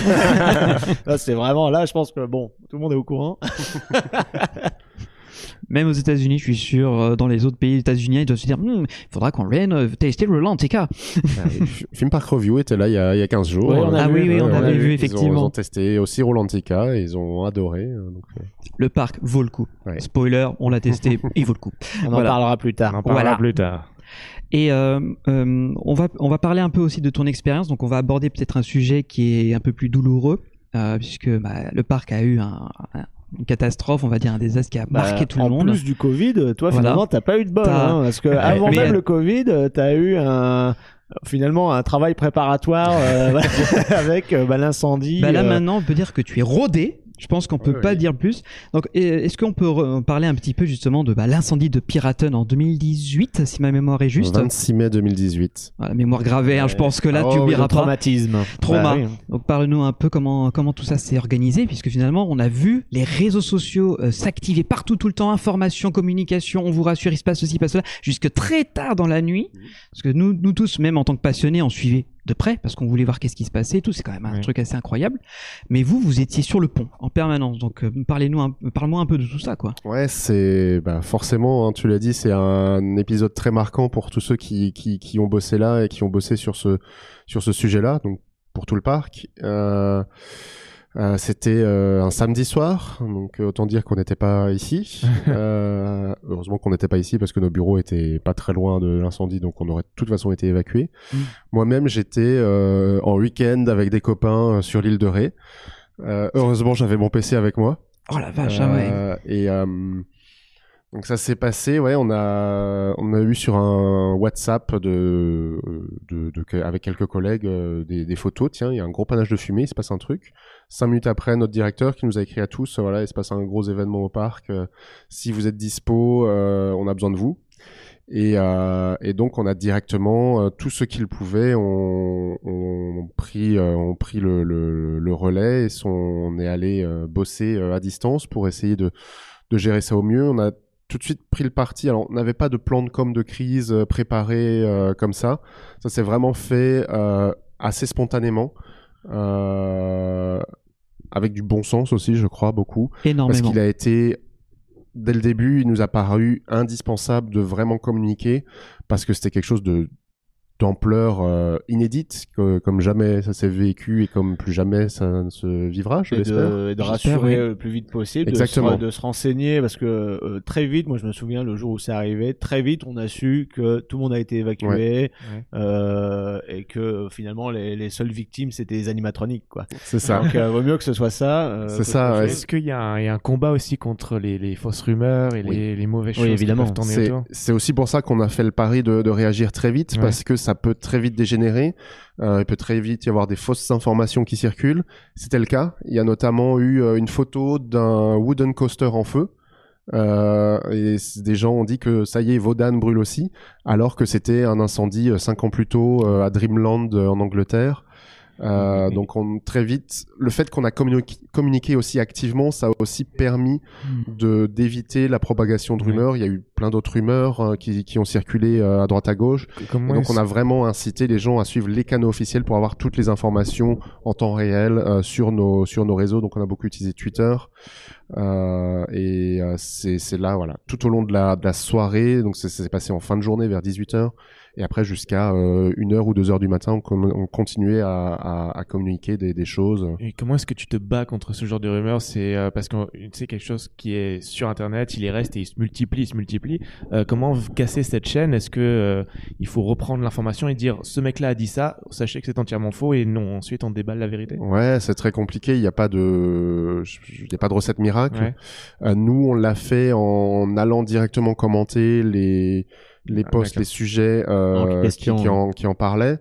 Là, *laughs* c'est vraiment là. Je pense que bon, tout le monde est au courant. Même aux États-Unis, je suis sûr, euh, dans les autres pays états-uniens, ils doivent se dire, Hmm, il faudra qu'on vienne euh, tester le Lantica. *laughs* Film Park Review était là il y a, il y a 15 jours. Ouais, on a Ah vu, oui, oui, on avait vu Ils ont- effectivement. Ils ont testé aussi Rolantica et ils ont adoré. donc, euh, Le parc vaut le coup. Ouais. Spoiler, on l'a testé, *laughs* il vaut le coup. On Voilà. en parlera plus tard. On en parlera Voilà. plus tard. Et euh, euh, on va on va parler un peu aussi de ton expérience. Donc on va aborder peut-être un sujet qui est un peu plus douloureux, euh, puisque bah, le parc a eu un, un- une catastrophe, on va dire un désastre qui a Bah, marqué tout en le monde. plus du Covid, toi Voilà. finalement t'as pas eu de bol, hein, parce que avant même le Covid, euh, t'as eu un finalement un travail préparatoire euh, *laughs* avec euh, bah, l'incendie. Bah là euh, maintenant, on peut dire que tu es rodé. Je pense qu'on peut Ouais, pas oui. dire plus. Donc, est-ce qu'on peut re- parler un petit peu justement de bah, l'incendie de Piraten en 2018, si ma mémoire est juste? 26 mai 2018. Voilà, Mémoire gravée, hein, je pense que là, oh, tu oui, oublieras le pas. traumatisme. Trauma. Bah oui. Donc parle-nous un peu comment comment tout ça s'est organisé, puisque finalement on a vu les réseaux sociaux euh, s'activer partout tout le temps, information, communication, on vous rassure, il se passe ceci, il se passe cela, jusque très tard dans la nuit, parce que nous nous tous, même en tant que passionnés, on suivait de près parce qu'on voulait voir qu'est-ce qui se passait et tout, c'est quand même un Oui. truc assez incroyable. Mais vous, vous étiez sur le pont en permanence, donc euh, parlez-nous, un- parle-moi un peu de tout ça, quoi. Ouais, c'est bah, forcément, hein, tu l'as dit, c'est un épisode très marquant pour tous ceux qui, qui, qui ont bossé là et qui ont bossé sur ce, sur ce sujet-là, donc pour tout le parc. Euh, euh, C'était euh, un samedi soir, donc euh, autant dire qu'on n'était pas ici. *laughs* Heureusement qu'on n'était pas ici parce que nos bureaux étaient pas très loin de l'incendie, donc on aurait de toute façon été évacués. Mm. Moi-même, j'étais en week-end avec des copains sur l'île de Ré. Heureusement, j'avais mon PC avec moi. Oh la vache, ah ouais. Et donc ça s'est passé, ouais, on a on a eu sur un WhatsApp de, de, de- avec quelques collègues des, des photos. Tiens, il y a un gros panache de fumée, il se passe un truc. Cinq minutes après, notre directeur qui nous a écrit à tous, euh, voilà, il se passe un gros événement au parc. euh, si vous êtes dispo, euh, on a besoin de vous. Et, euh, et donc on a directement euh, tout ce qu'ils pouvaient, on, on pris, euh, le, le, le relais et son, on est allé bosser à distance pour essayer de, de gérer ça au mieux. On a tout de suite pris le parti. Alors on n'avait pas de plan de com de crise préparé comme ça. Ça s'est vraiment fait assez spontanément. Euh, avec du bon sens aussi, je crois, beaucoup. Parce Énormément. qu'il a été, dès le début, il nous a paru indispensable de vraiment communiquer parce que c'était quelque chose de d'ampleur euh, inédite, que- comme jamais ça s'est vécu et comme plus jamais ça ne se vivra, je et l'espère. de, et de rassurer oui. le plus vite possible, Exactement. De, se, de se renseigner parce que euh, très vite, moi je me souviens le jour où c'est arrivé, très vite on a su que tout le monde a été évacué Ouais. euh, et que finalement les, les seules victimes c'était les animatroniques quoi. C'est ça. Donc euh, vaut mieux que ce soit ça. euh, C'est ça, ouais. Est-ce qu'il y, a un- il y a un combat aussi contre les, les fausses rumeurs et Oui. les, les mauvaises Oui, choses évidemment. C'est aussi pour ça qu'on a fait le pari de, de réagir très vite, Ouais. parce que ça peut très vite dégénérer. Euh, il peut très vite y avoir des fausses informations qui circulent. C'était le cas. Il y a notamment eu euh, une photo d'un wooden coaster en feu. Euh, et des gens ont dit que ça y est, Vaudan brûle aussi, alors que c'était un incendie cinq ans plus tôt à Dreamland en Angleterre. Euh, Mhm. Donc on, très vite, le fait qu'on a communi- communiqué aussi activement, ça a aussi permis de d'éviter la propagation de rumeurs. Il y a eu plein d'autres rumeurs euh, qui, qui ont circulé euh, à droite à gauche. Donc on a vraiment incité les gens à suivre les canaux officiels pour avoir toutes les informations en temps réel euh, sur nos sur nos réseaux. Donc on a beaucoup utilisé Twitter Euh, et euh, c'est là voilà tout au long de la de la soirée. Donc c'est passé en fin de journée vers 18 h et après jusqu'à euh, une heure ou deux heures du matin on, com- on continuait à, à, à communiquer des, des choses. Et comment est-ce que tu te bats contre ce genre de rumeurs? C'est euh, parce que c'est quelque chose qui est sur Internet, il y reste et il se multiplie, il se multiplie. Euh, comment casser cette chaîne? Est-ce que euh, il faut reprendre l'information et dire ce mec-là a dit ça, sachez que c'est entièrement faux et non, ensuite on déballe la vérité? Ouais, c'est très compliqué. Il n'y a pas de, il y a pas de recette miracle. Ouais. Euh, nous, on l'a fait en allant directement commenter les les Ah, posts, les sujets euh, qui, qui en, qui en parlaient.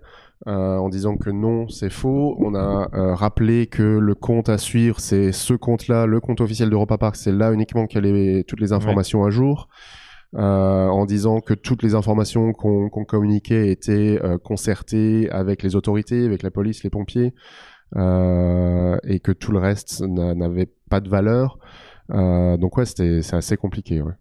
euh, en disant que non, c'est faux. On a euh, rappelé que le compte à suivre, c'est ce compte-là, le compte officiel d'Europa Park, c'est là uniquement qu'il y a toutes les informations à jour. Euh, en disant que toutes les informations qu'on qu'on communiquait étaient euh, concertées avec les autorités, avec la police, les pompiers. euh, et que tout le reste n'a- n'avait pas de valeur. Euh, donc ouais, c'était c'est assez compliqué. Ouais.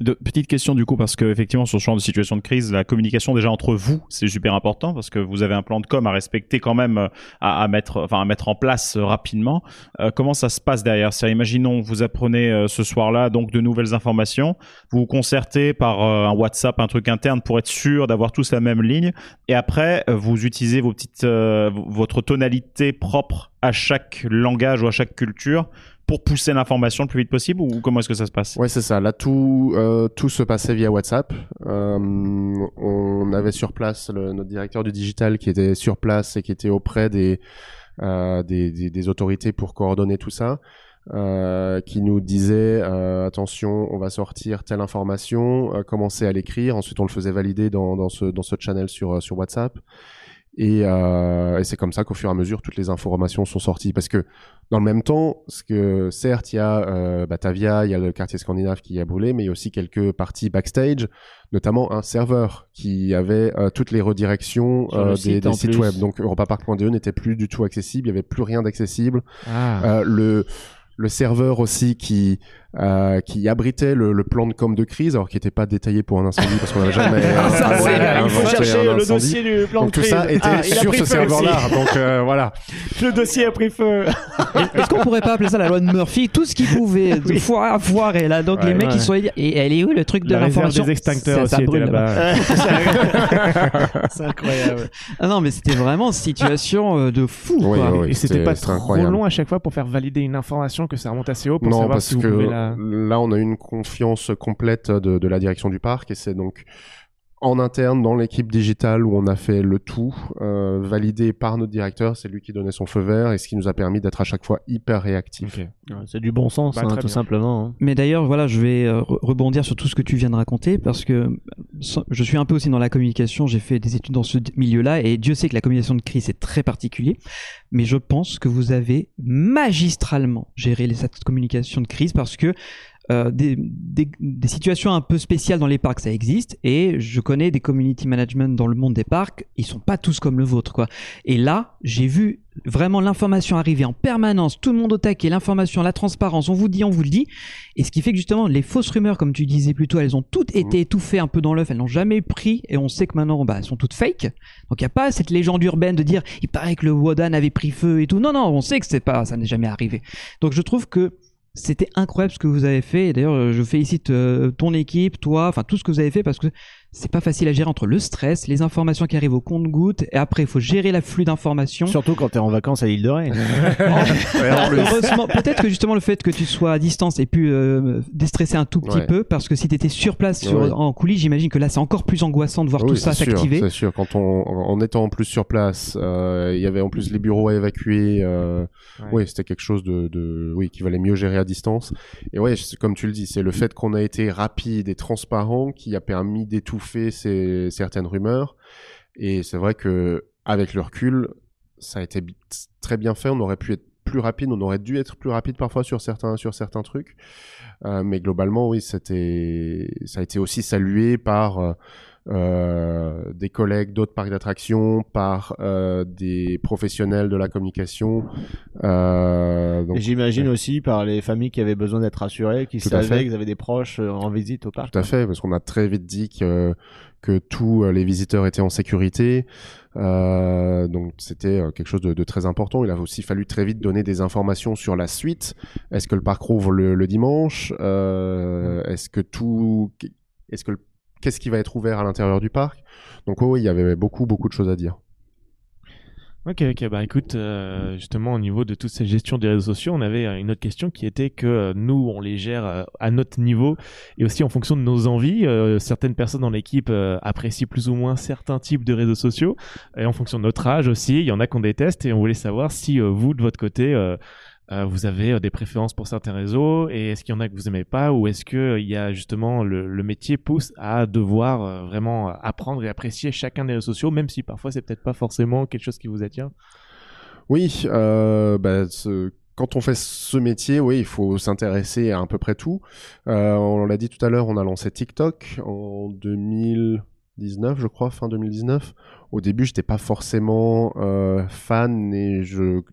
De, petite question du coup, parce que effectivement sur ce genre de situation de crise, la communication déjà entre vous, c'est super important parce que vous avez un plan de com à respecter quand même, euh, à, mettre, enfin à mettre en place euh, rapidement. Euh, comment ça se passe derrière? Ça Imaginons vous apprenez ce soir-là donc de nouvelles informations, vous vous concertez par un WhatsApp, un truc interne pour être sûr d'avoir tous la même ligne, et après vous utilisez vos petites, votre tonalité propre à chaque langage ou à chaque culture pour pousser l'information le plus vite possible ou comment est-ce que ça se passe? Ouais, c'est ça. Là, tout, euh, tout se passait via WhatsApp. Euh, on avait sur place le- notre directeur du digital qui était sur place et qui était auprès des, euh, des, des, des autorités pour coordonner tout ça. Euh, qui nous disait euh, attention, on va sortir telle information, euh, commencez à l'écrire. Ensuite, on le faisait valider dans, dans ce dans ce channel sur sur WhatsApp. Et, euh, et c'est comme ça qu'au fur et à mesure, toutes les informations sont sorties. Parce que dans le même temps, ce que certes, il y a euh, Batavia, il y a le quartier scandinave qui a brûlé, mais il y a aussi quelques parties backstage, notamment un serveur qui avait euh, toutes les redirections le euh, site, des, sites plus. web. Donc europapark.de n'était plus du tout accessible, il y avait plus rien d'accessible. Ah. Le le serveur aussi qui euh, qui abritait le, le plan de com de crise, alors qui n'était pas détaillé pour un incendie parce qu'on n'avait jamais *laughs* euh, Ça, c'est- inventé il faut un chercher le incendie. dossier du plan Donc de tout ça crise. était Ah, sur ce serveur-là. Donc euh, voilà. *laughs* Le dossier a pris feu. Est-ce qu'on pourrait pas appeler ça la loi de Murphy? Tout ce qui pouvait *laughs* Oui. foire, foirer là. Donc Ouais. les mecs Ouais. ils sont allés dire et elle est où le truc de l'information? des extincteurs aussi était là-bas. C'est incroyable. Ah non mais c'était vraiment situation euh, de fou. Oui, quoi. et c'était pas c'était trop long à chaque fois pour faire valider une information que ça remonte assez haut pour non, savoir parce si vous que la... là, on a une confiance complète de, de la direction du parc et c'est donc en interne dans l'équipe digitale où on a fait le tout, euh, validé par notre directeur, c'est lui qui donnait son feu vert et ce qui nous a permis d'être à chaque fois hyper réactifs. Ok. C'est du bon sens, Bah, hein, tout bien. simplement. hein. Mais d'ailleurs, voilà, je vais euh, re- rebondir sur tout ce que tu viens de raconter parce que je suis un peu aussi dans la communication. J'ai fait des études dans ce milieu-là et Dieu sait que la communication de crise est très particulier. Mais je pense que vous avez magistralement géré les- cette communication de crise parce que euh, des, des, des situations un peu spéciales dans les parcs, ça existe. Et je connais des community management dans le monde des parcs. Ils sont pas tous comme le vôtre, quoi. Et là, j'ai vu vraiment l'information arriver en permanence, tout le monde au taquet, l'information, la transparence, on vous dit, on vous le dit. Et ce qui fait que justement, les fausses rumeurs, comme tu disais plus tôt, elles ont toutes été étouffées un peu dans l'œuf, elles n'ont jamais pris, et on sait que maintenant, bah, elles sont toutes fake. Donc il n'y a pas cette légende urbaine de dire, il paraît que le Wodan avait pris feu et tout. Non, non, on sait que c'est pas, ça n'est jamais arrivé. Donc je trouve que c'était incroyable ce que vous avez fait. D'ailleurs, euh, je félicite euh, ton équipe, toi, enfin tout ce que vous avez fait parce que c'est pas facile à gérer entre le stress, les informations qui arrivent au compte-gouttes, et après il faut gérer l'afflux d'informations. Surtout quand t'es en vacances à l'île de Ré. *laughs* Heureusement, peut-être que justement le fait que tu sois à distance ait pu euh, déstresser un tout petit Ouais. peu, parce que si tu étais sur place sur- Ouais. en coulisses, j'imagine que là c'est encore plus angoissant de voir Oui, tout ça s'activer. C'est sûr, quand on, en étant en plus sur place, euh, il y avait en plus les bureaux à évacuer. Euh, Ouais. Oui, c'était quelque chose de, de, oui, qui valait mieux gérer à distance. Et ouais, comme tu le dis, c'est le fait qu'on a été rapide et transparent qui a permis d'étouffer ces, certaines rumeurs. Et c'est vrai que avec le recul, ça a été très bien fait. On aurait pu être plus rapide, on aurait dû être plus rapide parfois sur certains sur certains trucs. Euh, mais globalement, oui, ça a été aussi salué par euh, des collègues d'autres parcs d'attractions, par euh, des professionnels de la communication. Euh, donc, Et j'imagine aussi par les familles qui avaient besoin d'être rassurées, qui Tout savaient qu'ils avaient des proches euh, en visite au parc. Tout à fait, parce qu'on a très vite dit que que tous euh, les visiteurs étaient en sécurité. Euh, donc c'était quelque chose de, de très important. Il a aussi fallu très vite donner des informations sur la suite. Est-ce que le parc rouvre le, le dimanche? Euh, Est-ce que tout Est-ce que le- qu'est-ce qui va être ouvert à l'intérieur du parc? Donc oui, il y avait beaucoup beaucoup de choses à dire. Ok, ok, bah écoute, euh, justement au niveau de toute cette gestion des réseaux sociaux, on avait euh, une autre question qui était que euh, nous, on les gère à notre niveau et aussi en fonction de nos envies. Certaines personnes dans l'équipe apprécient plus ou moins certains types de réseaux sociaux et en fonction de notre âge aussi, il y en a qu'on déteste et on voulait savoir si vous, de votre côté, euh, vous avez euh, des préférences pour certains réseaux et est-ce qu'il y en a que vous aimez pas ou est-ce que euh, y a justement le, métier pousse à devoir vraiment apprendre et apprécier chacun des réseaux sociaux, même si parfois c'est peut-être pas forcément quelque chose qui vous attire? Oui, bah, quand on fait ce métier, oui, il faut s'intéresser à à peu près tout. On l'a dit tout à l'heure, on a lancé TikTok en 2000 2019, je crois, fin 2019. Au début, j'étais pas forcément euh, fan et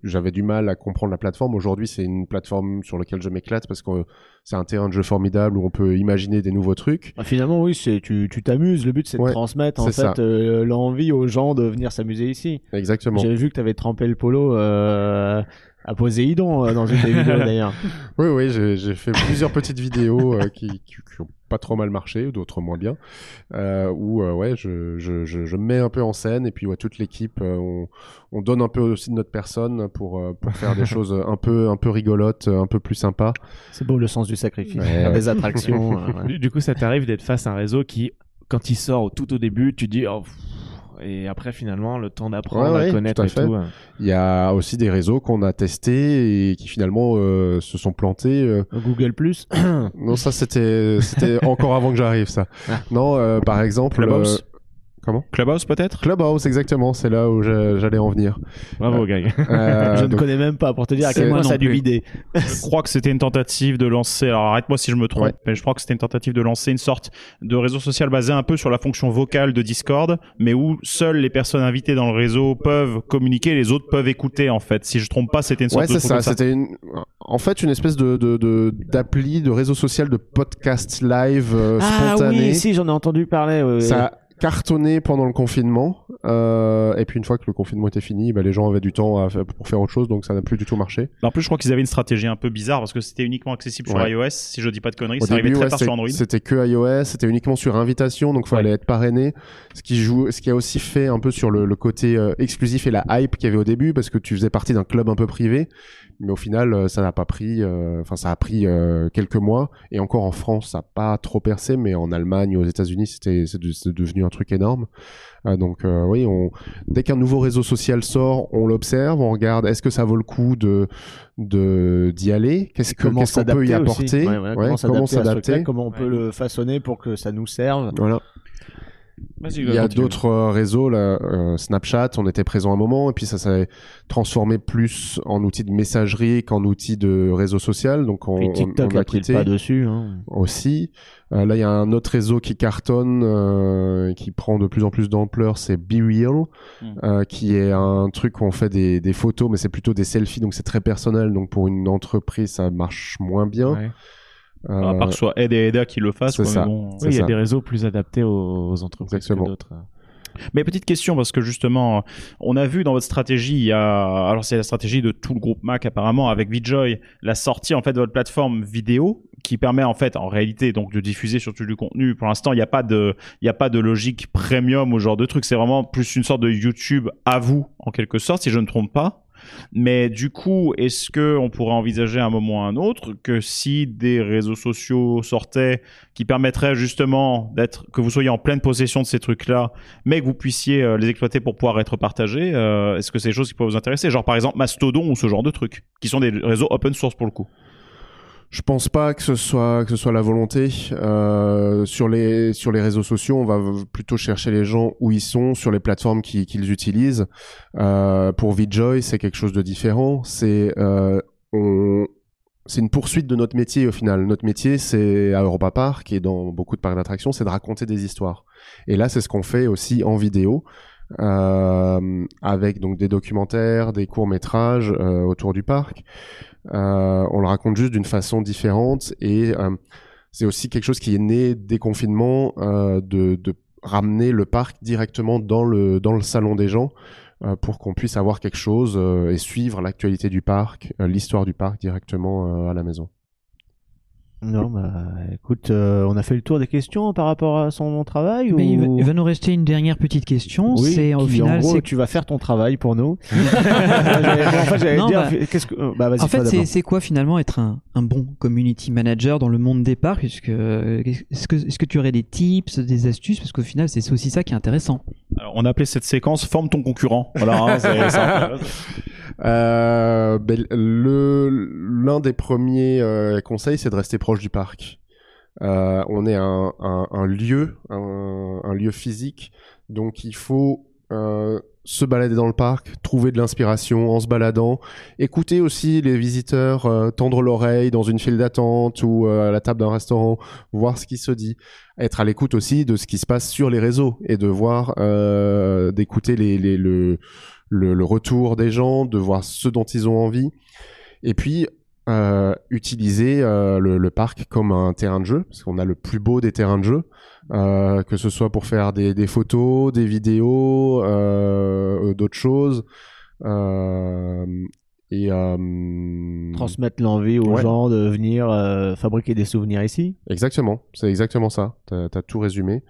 j'avais du mal à comprendre la plateforme. Aujourd'hui, c'est une plateforme sur laquelle je m'éclate parce que c'est un terrain de jeu formidable où on peut imaginer des nouveaux trucs. Ah, finalement, oui, c'est tu t'amuses. Le but, c'est de transmettre en fait euh, l'envie aux gens de venir s'amuser ici. Exactement. J'avais vu que tu avais trempé le polo euh, à Poséidon euh, dans une des *laughs* vidéos d'ailleurs. Oui, oui, j'ai j'ai fait plusieurs petites vidéos euh, qui, qui, qui ont pas trop mal marché, d'autres moins bien, euh, où euh, ouais, je, je, je, je me mets un peu en scène et puis ouais, toute l'équipe, euh, on, on donne un peu aussi de notre personne pour euh, pour faire des *laughs* choses un peu un peu rigolotes, un peu plus sympas. C'est beau le sens du sacrifice. Ouais, *laughs* des attractions. *laughs* euh, ouais. Du, du coup, ça t'arrive d'être face à un réseau qui, quand il sort tout au début, tu dis oh, pff, et après finalement le temps d'apprendre Ouais, ouais, à connaître tout à et fait. tout. euh. Il y a aussi des réseaux qu'on a testés et qui finalement euh, se sont plantés. euh, Google Plus. *coughs* non, ça c'était c'était encore avant que j'arrive ça. Ah. Non, euh, par exemple. Euh, Comment Clubhouse peut-être? Clubhouse, exactement, c'est là où j'allais en venir. Bravo, Greg. Euh, *laughs* je ne connais même pas pour te dire à quel point ça a dû vider. Je crois que c'était une tentative de lancer, alors arrête-moi si je me trompe, Ouais. mais je crois que c'était une tentative de lancer une sorte de réseau social basé un peu sur la fonction vocale de Discord, mais où seules les personnes invitées dans le réseau peuvent communiquer, les autres peuvent écouter en fait. Si je trompe pas, c'était une sorte Ouais, de ça. C'était une... en fait une espèce de de- de- d'appli, de, réseau social, de podcast live euh, Ah spontané. oui, si j'en ai entendu parler. ouais, ouais. Ça a cartonné pendant le confinement. euh, et puis une fois que le confinement était fini, bah, les gens avaient du temps à faire- pour faire autre chose, donc ça n'a plus du tout marché. En plus, je crois qu'ils avaient une stratégie un peu bizarre parce que c'était uniquement accessible sur Ouais. iOS, si je dis pas de conneries. Au ça arrivait très ouais, tard sur Android. C'était que iOS, c'était uniquement sur invitation, donc fallait être parrainé. Ce qui joue, ce qui a aussi fait un peu sur le, le côté euh, exclusif et la hype qu'il y avait au début, parce que tu faisais partie d'un club un peu privé, mais au final, euh, ça n'a pas pris. euh, Enfin, ça a pris euh, quelques mois, et encore en France, ça n'a pas trop percé, mais en Allemagne, aux États-Unis, c'était c'est de- c'est devenu un truc énorme. Euh, donc euh, oui, on, dès qu'un nouveau réseau social sort, on l'observe, on regarde est-ce que ça vaut le coup de de d'y aller, qu'est-ce que comment qu'est-ce qu'on peut y apporter, Ouais, voilà, Ouais, comment s'adapter, truc-là, comment on peut le façonner pour que ça nous serve? Voilà. Il y a d'autres euh, réseaux, là, euh, Snapchat, on était présent un moment, et puis ça s'est transformé plus en outil de messagerie qu'en outil de réseau social. Donc on, TikTok on a pris le quitté pas dessus. Hein. aussi. Euh, là, il y a un autre réseau qui cartonne, euh, qui prend de plus en plus d'ampleur, c'est Be Real, Mm. euh, qui est un truc où on fait des, des photos, mais c'est plutôt des selfies, donc c'est très personnel. Donc pour une entreprise, ça marche moins bien. Ouais. À part Euh, que ce soit Ed et Eda qui le fassent. c'est quoi, ça. mais bon. C'est Oui, il y a ça. des réseaux plus adaptés aux, aux entreprises Exactement. que d'autres. Mais petite question parce que justement, on a vu dans votre stratégie, il y a alors c'est la stratégie de tout le groupe Mac apparemment avec VJoy, la sortie en fait de votre plateforme vidéo qui permet en fait en réalité donc de diffuser surtout du contenu. Pour l'instant, il n'y a pas de il y a pas de logique premium ou genre de truc, c'est vraiment plus une sorte de YouTube à vous en quelque sorte si je ne me trompe pas. Mais du coup, est-ce que on pourrait envisager à un moment ou à un autre que si des réseaux sociaux sortaient qui permettraient justement que vous soyez en pleine possession de ces trucs-là, mais que vous puissiez euh, les exploiter pour pouvoir être partagés, euh, est-ce que c'est des choses qui peuvent vous intéresser? Genre par exemple Mastodon ou ce genre de trucs, qui sont des réseaux open source pour le coup. Je pense pas que ce soit que ce soit la volonté. Euh, sur les sur les réseaux sociaux, on va plutôt chercher les gens où ils sont sur les plateformes qui- qu'ils utilisent. Euh, pour VJoy, c'est quelque chose de différent. C'est euh, on c'est une poursuite de notre métier au final. Notre métier, c'est à Europa Park et dans beaucoup de parcs d'attractions, c'est de raconter des histoires. Et là, c'est ce qu'on fait aussi en vidéo. Euh, avec donc des documentaires, des courts métrages euh, autour du parc. Euh, on le raconte juste d'une façon différente et c'est aussi quelque chose qui est né des confinements de, ramener le parc directement dans le dans le salon des gens euh, pour qu'on puisse avoir quelque chose euh, et suivre l'actualité du parc, l'histoire du parc directement à la maison. Non, bah écoute, euh, on a fait le tour des questions par rapport à son travail Mais il, va, ou... il va nous rester une dernière petite question. Oui, c'est au qui, final, en gros, c'est tu vas faire ton travail pour nous. *laughs* En fait, j'allais Non, dire, bah, qu'est-ce que, euh, bah, vas-y, En fait, toi, c'est quoi finalement être un, un bon community manager dans le monde des parcs? Puisque Est-ce que, est que tu aurais des tips, des astuces? Parce qu'au final, c'est aussi ça qui est intéressant. Alors, on a appelé cette séquence Forme ton concurrent. Voilà, hein, c'est. *laughs* Euh, ben, le l'un des premiers euh, conseils, c'est de rester proche du parc. Euh, on est un, lieu, un, lieu physique, donc il faut euh, se balader dans le parc, trouver de l'inspiration en se baladant, écouter aussi les visiteurs, euh, tendre l'oreille dans une file d'attente ou à la table d'un restaurant, voir ce qui se dit, être à l'écoute aussi de ce qui se passe sur les réseaux et de voir, d'écouter le, le, le retour des gens, de voir ce dont ils ont envie, et puis euh, utiliser euh, le, le parc comme un terrain de jeu, parce qu'on a le plus beau des terrains de jeu, euh, que ce soit pour faire des, des photos, des vidéos, euh, euh, d'autres choses. Euh, et euh, Transmettre l'envie aux Ouais. gens de venir euh, fabriquer des souvenirs ici. Exactement, c'est exactement ça. T'as as tout résumé.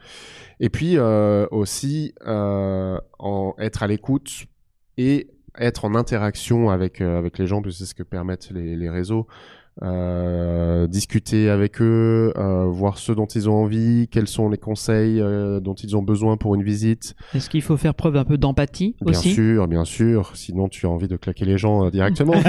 Et puis euh, aussi euh, en être à l'écoute et être en interaction avec euh, avec les gens, puisque c'est ce que permettent les, les réseaux. Euh, discuter avec eux, euh, voir ce dont ils ont envie, quels sont les conseils euh, dont ils ont besoin pour une visite. Est-ce qu'il faut faire preuve un peu d'empathie Bien aussi sûr, bien sûr. Sinon, tu as envie de claquer les gens euh, directement. *laughs*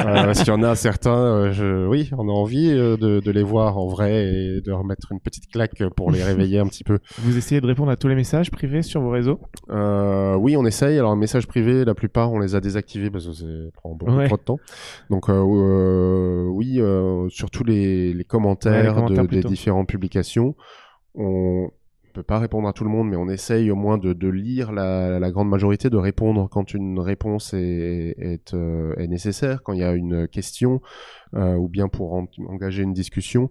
Euh, parce qu'il y en a certains, euh, je... oui, on a envie euh, de, de les voir en vrai et de leur mettre une petite claque pour les réveiller un petit peu. Vous essayez de répondre à tous les messages privés sur vos réseaux? Euh, oui, on essaye. Alors, un message privé, la plupart, on les a désactivés parce que ça prend beaucoup Ouais. trop de temps. Donc, euh, euh, oui, euh, surtout les, les commentaires, Ouais, les commentaires de- des différentes publications. On peut pas répondre à tout le monde, mais on essaye au moins de, de lire la, la grande majorité, de répondre quand une réponse est, est, euh, est nécessaire, quand il y a une question, euh, ou bien pour en- engager une discussion.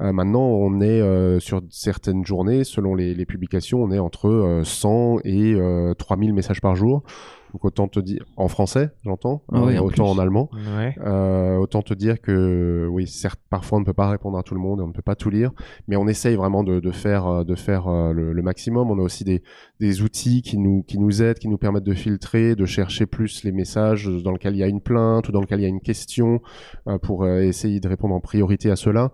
Euh, maintenant, on est euh, sur certaines journées, selon les, les publications, on est entre euh, 100 et euh, 3000 messages par jour. Donc autant te dire en français, j'entends, Ah oui, en autant plus. en allemand. Ouais. Euh, autant te dire que oui, certes, parfois on ne peut pas répondre à tout le monde et on ne peut pas tout lire, mais on essaye vraiment de, de faire, de faire le, le maximum. On a aussi des, des outils qui nous, qui nous aident, qui nous permettent de filtrer, de chercher plus les messages dans lesquels il y a une plainte ou dans lesquels il y a une question euh, pour euh, essayer de répondre en priorité à cela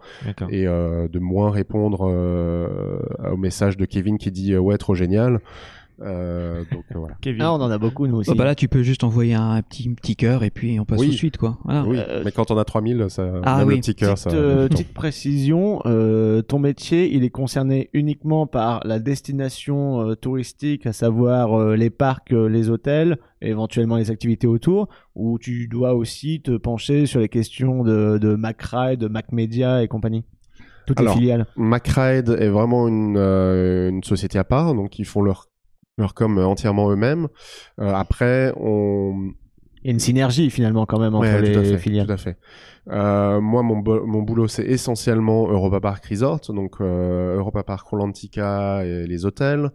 et euh, de moins répondre euh, au message de Kevin qui dit ouais trop génial. Euh, donc euh, voilà. Kevin. Ah, on en a beaucoup nous aussi. Oh, bah là, tu peux juste envoyer un petit, petit cœur et puis on passe Oui. tout de suite, quoi. Voilà. Oui, Euh, mais quand on a 3000, ça, Ah même oui. le petit cœur, ça. Petite, euh, petite précision, euh, ton métier, il est concerné uniquement par la destination euh, touristique, à savoir euh, les parcs, euh, les hôtels, et éventuellement les activités autour, ou tu dois aussi te pencher sur les questions de, de MacRide, de MacMedia et compagnie? Toutes Alors, les filiales. MacRide est vraiment une, euh, une société à part, donc ils font leur leur com entièrement eux-mêmes. Euh, après, on Il y a une synergie finalement quand même entre Ouais, les tout à fait, filiales. Tout à fait. Euh, moi, mon, mon boulot, c'est essentiellement Europa Park Resort, donc euh, Europa Park Rolantica et les hôtels,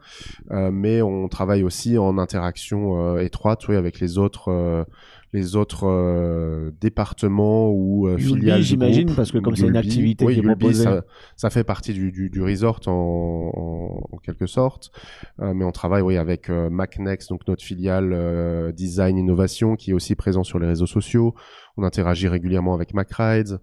Euh, mais on travaille aussi en interaction euh, étroite, oui, avec les autres, euh, les autres euh, départements ou euh, filiales. j'imagine, parce que comme c'est une activité oui, qui est proposée. ça, ça fait partie du, du, du resort en, en, en quelque sorte, Euh, mais on travaille, oui, avec euh, MacNext, donc notre filiale euh, design innovation, qui est aussi présent sur les réseaux sociaux. On interagit régulièrement avec MacRides.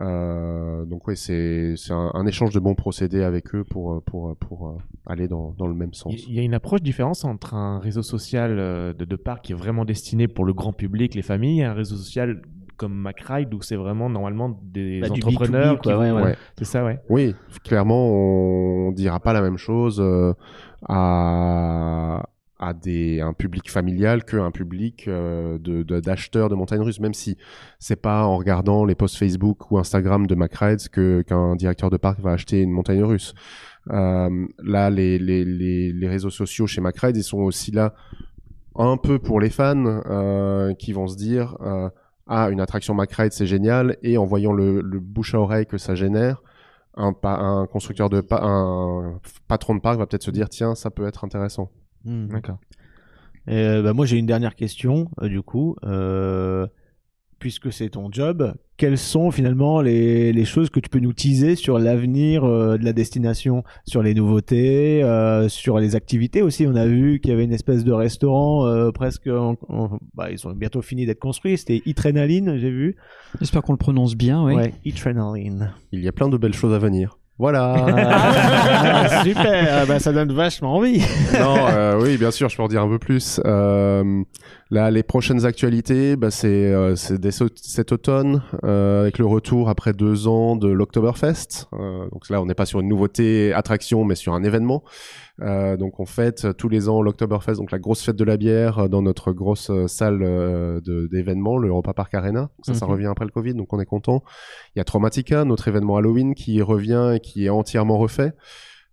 Euh, donc oui, c'est c'est un, un échange de bons procédés avec eux pour pour pour, euh, aller dans dans le même sens. Il y a une approche différente entre un réseau social euh, de, de parc qui est vraiment destiné pour le grand public, les familles, et un réseau social comme MacRide où c'est vraiment normalement des Bah, entrepreneurs B2B, quoi, qui ouais, vont- ouais. Ouais. C'est ça, ouais. Oui, clairement, on dira pas la même chose euh, à à des un public familial qu'un public euh, d'acheteurs de, montagnes russes, même si c'est pas en regardant les posts Facebook ou Instagram de MacRides que qu'un directeur de parc va acheter une montagne russe. Euh, là, les, les, les, réseaux sociaux chez MacRides, ils sont aussi là un peu pour les fans euh, qui vont se dire ah une attraction MacRide c'est génial et en voyant le, le bouche à oreille que ça génère un, un constructeur de pa- un patron de parc va peut-être se dire tiens ça peut être intéressant Hmm. D'accord. Et, euh, bah, moi, j'ai une dernière question, euh, du coup. Euh, puisque c'est ton job, quelles sont finalement les, les choses que tu peux nous teaser sur l'avenir euh, de la destination, sur les nouveautés, euh, sur les activités aussi? On a vu qu'il y avait une espèce de restaurant euh, presque... en- en- bah, ils ont bientôt fini d'être construits. C'était Itrenaline, j'ai vu. J'espère qu'on le prononce bien, oui. Ouais, Itrenaline. il y a plein de belles choses à venir voilà *laughs* Ah, super, Ah, bah, ça donne vachement envie. non, euh, oui, bien sûr, je peux en dire un peu plus. Euh, Là, les prochaines actualités, bah, c'est euh, cet automne, euh, avec le retour après deux ans de l'Oktoberfest. Euh, donc là, on n'est pas sur une nouveauté attraction, mais sur un événement. Euh, donc on fête tous les ans l'Oktoberfest, donc la grosse fête de la bière, euh, dans notre grosse euh, salle d'événements, le Europa Park Arena. Ça, ça Mhm. revient après le Covid, donc on est content. Il y a Traumatica, notre événement Halloween, qui revient et qui est entièrement refait.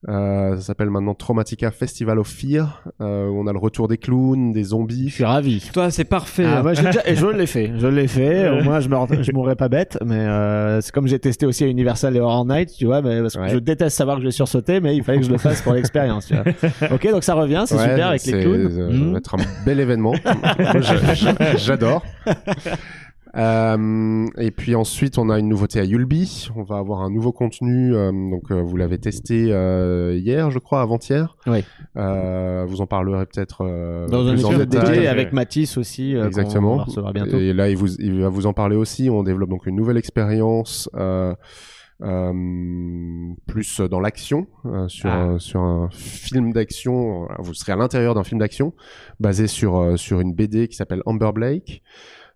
Euh, ça s'appelle maintenant Traumatica Festival of Fear, euh, où on a le retour des clowns, des zombies. Je suis ravi. Toi, c'est parfait. Ah, moi, déjà- et je *laughs* l'ai fait, je l'ai fait. Au moins, je me, je mourrais pas bête, mais euh, c'est comme j'ai testé aussi à Universal et Horror Night, tu vois, mais parce que Ouais. je déteste savoir que je vais sursauter, mais il fallait que je le fasse pour l'expérience. tu vois. Ok, donc ça revient, c'est Ouais, super avec les clowns. euh, Ça va être un bel événement. J'adore. Euh, et puis ensuite, on a une nouveauté à Yulby. On va avoir un nouveau contenu. euh, donc, euh, vous l'avez testé hier, je crois, avant-hier. Oui. Euh, vous en parlerez peut-être Dans un épisode dédié avec Mathis aussi, Exactement. recevoir bientôt. Et là, il, vous, il va vous en parler aussi. On développe donc une nouvelle expérience. Euh, plus dans l'action, euh, sur, Ah. euh, sur un film d'action. Vous serez à l'intérieur d'un film d'action basé sur, sur une BD qui s'appelle Amber Blake.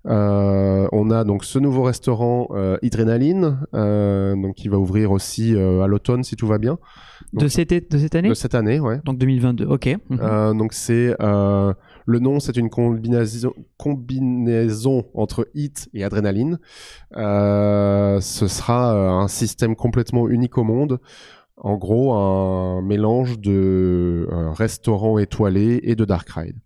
Euh, on a donc ce nouveau restaurant euh, Hydrénaline, euh, donc qui va ouvrir aussi euh, à l'automne si tout va bien. de, cette, de cette année? De cette année, ouais. Donc 2022, ok. Mhm. Euh, donc c'est euh, le nom, c'est une combinaison, combinaison entre hit et adrénaline. Euh, ce sera un système complètement unique au monde. En gros, un mélange de restaurant étoilé et de dark ride.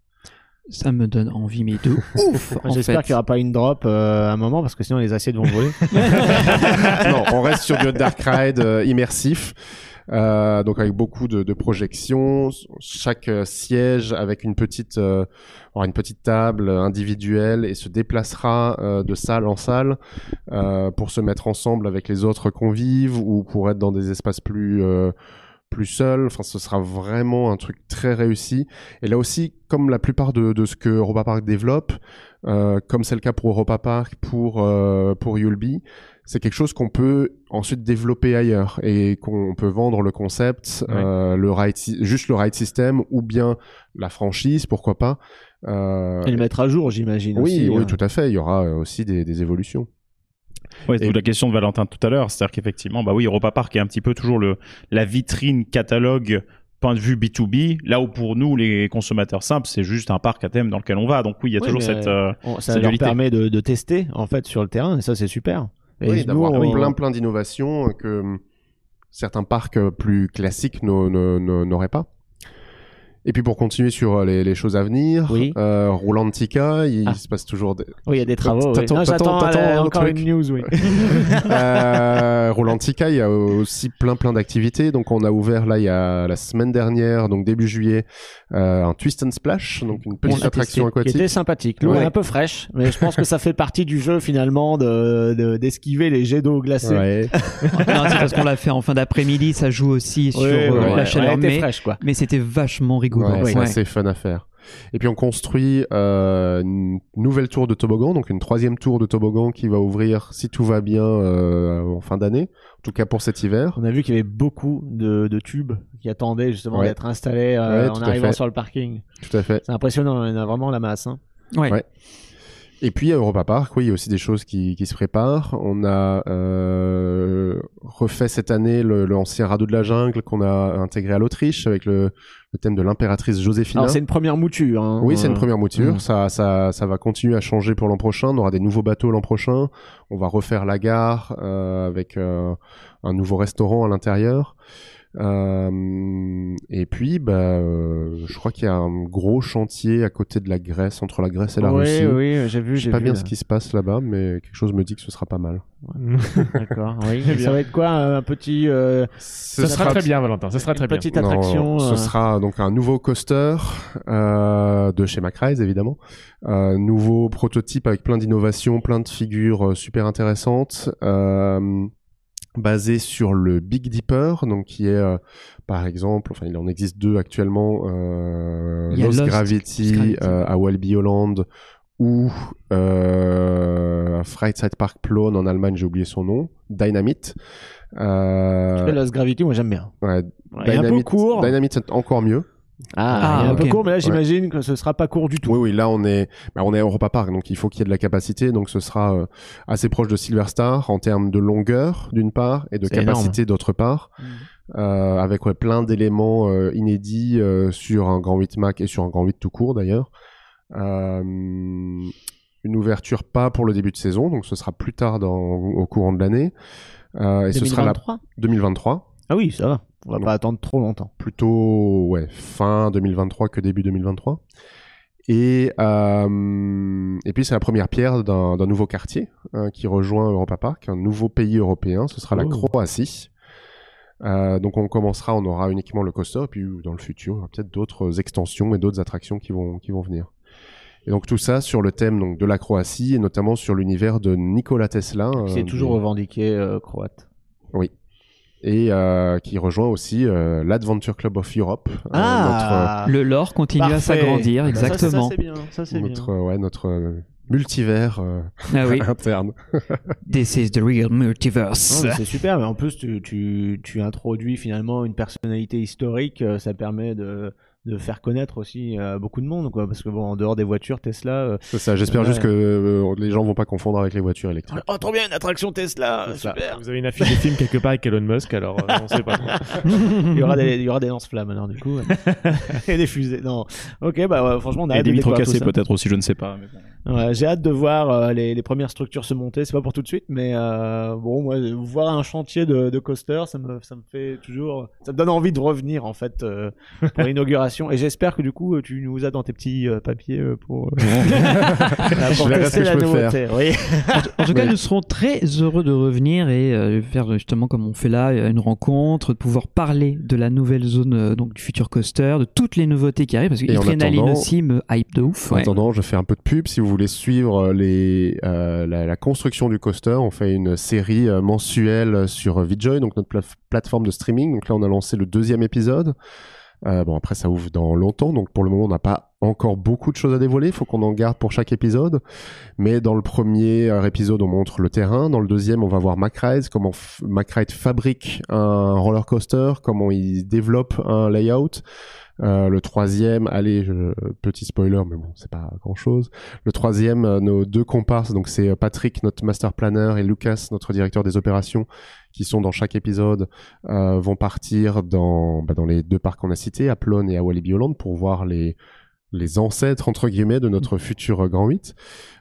Ça me donne envie, mais de *laughs* ouf J'espère qu'il n'y aura pas une drop euh, à un moment parce que sinon les assiettes vont voler. *laughs* non, on reste sur du dark ride euh, immersif. Euh, donc avec beaucoup de, de projections, chaque euh, siège avec une petite, euh, aura une petite table individuelle et se déplacera euh, de salle en salle euh, pour se mettre ensemble avec les autres convives ou pour être dans des espaces plus euh, plus seuls. Enfin, ce sera vraiment un truc très réussi. Et là aussi, comme la plupart de, de ce que Europa Park développe, euh, comme c'est le cas pour Europa Park, pour euh, pour Yulby, c'est quelque chose qu'on peut ensuite développer ailleurs et qu'on peut vendre le concept, Ouais. euh, le ride, juste le ride system ou bien la franchise, pourquoi pas. Euh, Et le mettre à jour, j'imagine. oui, aussi, oui, hein. tout à fait. Il y aura aussi des, des évolutions. Ouais, c'est Et- la question de Valentin tout à l'heure. C'est-à-dire qu'effectivement, bah oui, Europa Park est un petit peu toujours le, la vitrine catalogue point de vue B2B, là où pour nous, les consommateurs simples, c'est juste un parc à thème dans lequel on va. Donc oui, il y a Oui, toujours cette... euh, on- ça cette leur dualité. permet de, de tester en fait sur le terrain et ça c'est super. Et oui, nous, d'avoir on- plein plein d'innovations que certains parcs plus classiques n'au- n'au- n'au- n'auraient pas. Et puis pour continuer sur euh, les, les choses à venir, Oui. euh, Roulantica, il Ah. se passe toujours des... Oui, il y a des travaux. oui. T'attends- t'attends- euh, un encore truc. une news, oui. *laughs* *laughs* euh, Roulantica, il y a aussi plein plein d'activités. Donc on a ouvert là il y a la semaine dernière, donc début juillet, euh, un Twist and Splash, donc une petite On attraction testé, aquatique. Qui était sympathique. L'eau Ouais. est un peu fraîche, mais je pense que ça fait partie du jeu finalement de de- d'esquiver les jets d'eau glacés. Ouais. *laughs* non, c'est parce qu'on l'a fait en fin d'après-midi, ça joue aussi sur Ouais, euh, ouais, la ouais, chaleur, mais, fraîche quoi. mais c'était vachement rigolo. Ouais, c'est assez fun à faire. Et puis on construit euh, une nouvelle tour de toboggan, donc une troisième tour de toboggan qui va ouvrir, si tout va bien, euh, en fin d'année. En tout cas pour cet hiver. On a vu qu'il y avait beaucoup de, de tubes qui attendaient justement Ouais. d'être installés euh, Ouais, en arrivant sur le parking. Tout à fait. C'est impressionnant, il y en a vraiment la masse. Hein. Ouais. Ouais. Et puis à Europa Park, oui, il y a aussi des choses qui, qui se préparent. On a euh, refait cette année le- l'ancien radeau de la jungle qu'on a intégré à l'Autriche avec le, le thème de l'impératrice Joséphine. Alors c'est une première mouture. Hein. Oui, c'est une Euh, première mouture. Mm. Ça, ça, ça va continuer à changer pour l'an prochain. On aura des nouveaux bateaux l'an prochain. On va refaire la gare euh, avec euh, un nouveau restaurant à l'intérieur. Euh, et puis, bah, euh, je crois qu'il y a un gros chantier à côté de la Grèce, entre la Grèce et la oui, Russie. oui, j'ai vu, Je sais pas vu, bien là. ce qui se passe là-bas, mais quelque chose me dit que ce sera pas mal. *laughs* D'accord. Oui. Ça va être quoi un petit euh, Ce sera très bien, Valentin. Ce sera une très bien. petite Non, attraction. ce euh, sera donc un nouveau coaster euh, de chez Macrise évidemment, un nouveau prototype avec plein d'innovations, plein de figures euh, super intéressantes, euh, basé sur le Big Dipper, donc qui est euh, par exemple, enfin il en existe deux actuellement, euh, Lost, Lost Gravity, Gravity. euh, à Walibi Holland ou euh, Park Plone en Allemagne, j'ai oublié son nom, Dynamite. Euh, Lost Gravity, moi j'aime bien. ouais, Ouais, il est un peu Dynamite- court. Dynamite, c'est encore mieux. Ah, il est un peu court, mais là Ouais. j'imagine que ce sera pas court du tout. Oui, oui, là on est, bah, on est à Europa Park, donc il faut qu'il y ait de la capacité, donc ce sera euh, assez proche de Silver Star en termes de longueur d'une part et de capacité d'autre part, euh, avec ouais, plein d'éléments euh, inédits euh, sur un grand 8 Mac et sur un grand 8 tout court d'ailleurs. Euh, une ouverture pas pour le début de saison, donc ce sera plus tard dans, au courant de l'année. Euh, et ce sera la 2023 2023, Ah oui, ça va. On va pas attendre trop longtemps. plutôt ouais, fin 2023 que début 2023. Et, euh, et puis c'est la première pierre d'un nouveau quartier hein, qui rejoint Europa Park, un nouveau pays européen, ce sera la Oh. Croatie. Euh, donc on commencera, on aura uniquement le coaster, et puis dans le futur, il y aura peut-être d'autres extensions et d'autres attractions qui vont, qui vont venir. Et donc tout ça sur le thème donc, de la Croatie, et notamment sur l'univers de Nikola Tesla. C'est euh, toujours revendiqué euh, croate. Et euh, qui rejoint aussi euh, l'Adventure Club of Europe. euh, Ah Le lore continue à s'agrandir, Ça, ça, exactement. Ça, c'est bien. Ça, c'est bien. notre, euh, ouais, notre euh, multivers euh, Ah oui, *laughs* interne. *laughs* this is the real multiverse. Non, c'est super, mais en plus tu, tu, tu introduis finalement une personnalité historique, euh, ça permet de, de faire connaître aussi euh, beaucoup de monde, quoi, parce que bon, en dehors des voitures Tesla, euh, C'est ça, j'espère juste que euh, les gens vont pas confondre avec les voitures électriques. oh trop bien une attraction Tesla, super. Vous avez une affiche de film quelque part avec Elon Musk, alors euh, on sait pas. trop. *laughs* Il y aura des, il y aura des lance-flammes alors du coup, *laughs* et des fusées. Non, ok, bah ouais, franchement on a Et hâte des de vitres cassées peut-être aussi, je ne sais pas. mais bon. Ouais, j'ai hâte de voir euh, les, les premières structures se monter. C'est pas pour tout de suite, mais euh, bon, moi, voir un chantier de, de coaster, ça me, ça me fait toujours, ça me donne envie de revenir en fait euh, pour *laughs* l'inauguration. Et j'espère que du coup, euh, tu nous as dans tes petits euh, papiers euh, pour, euh, pour tester la nouveauté. Oui. En tout cas, Oui. nous serons très heureux de revenir et euh, faire justement comme on fait là une rencontre, de pouvoir parler de la nouvelle zone euh, donc du futur coaster, de toutes les nouveautés qui arrivent parce que attendant- aussi me hype de ouf. En ouais. attendant, je fais un peu de pub. Si vous voulez suivre les, euh, la, la construction du coaster, on fait une série euh, mensuelle sur VJoy, donc notre plateforme de streaming. Donc là, on a lancé le deuxième épisode. Euh, bon, après, ça ouvre dans longtemps, donc pour le moment, on n'a pas encore beaucoup de choses à dévoiler. Il faut qu'on en garde pour chaque épisode. Mais dans le premier euh, épisode, on montre le terrain. Dans le deuxième, on va voir MacRide, comment MacRide fabrique un roller coaster, comment il développe un layout. Euh, le troisième, allez, petit spoiler, mais bon, c'est pas grand chose. Le troisième, euh, nos deux comparses, donc c'est euh, Patrick, notre master planner, et Lucas, notre directeur des opérations, qui sont dans chaque épisode, vont partir dans, bah, dans les deux parcs qu'on a cités, à Plone et à Walibi Holland, pour voir les, les ancêtres, entre guillemets, de notre futur Grand 8.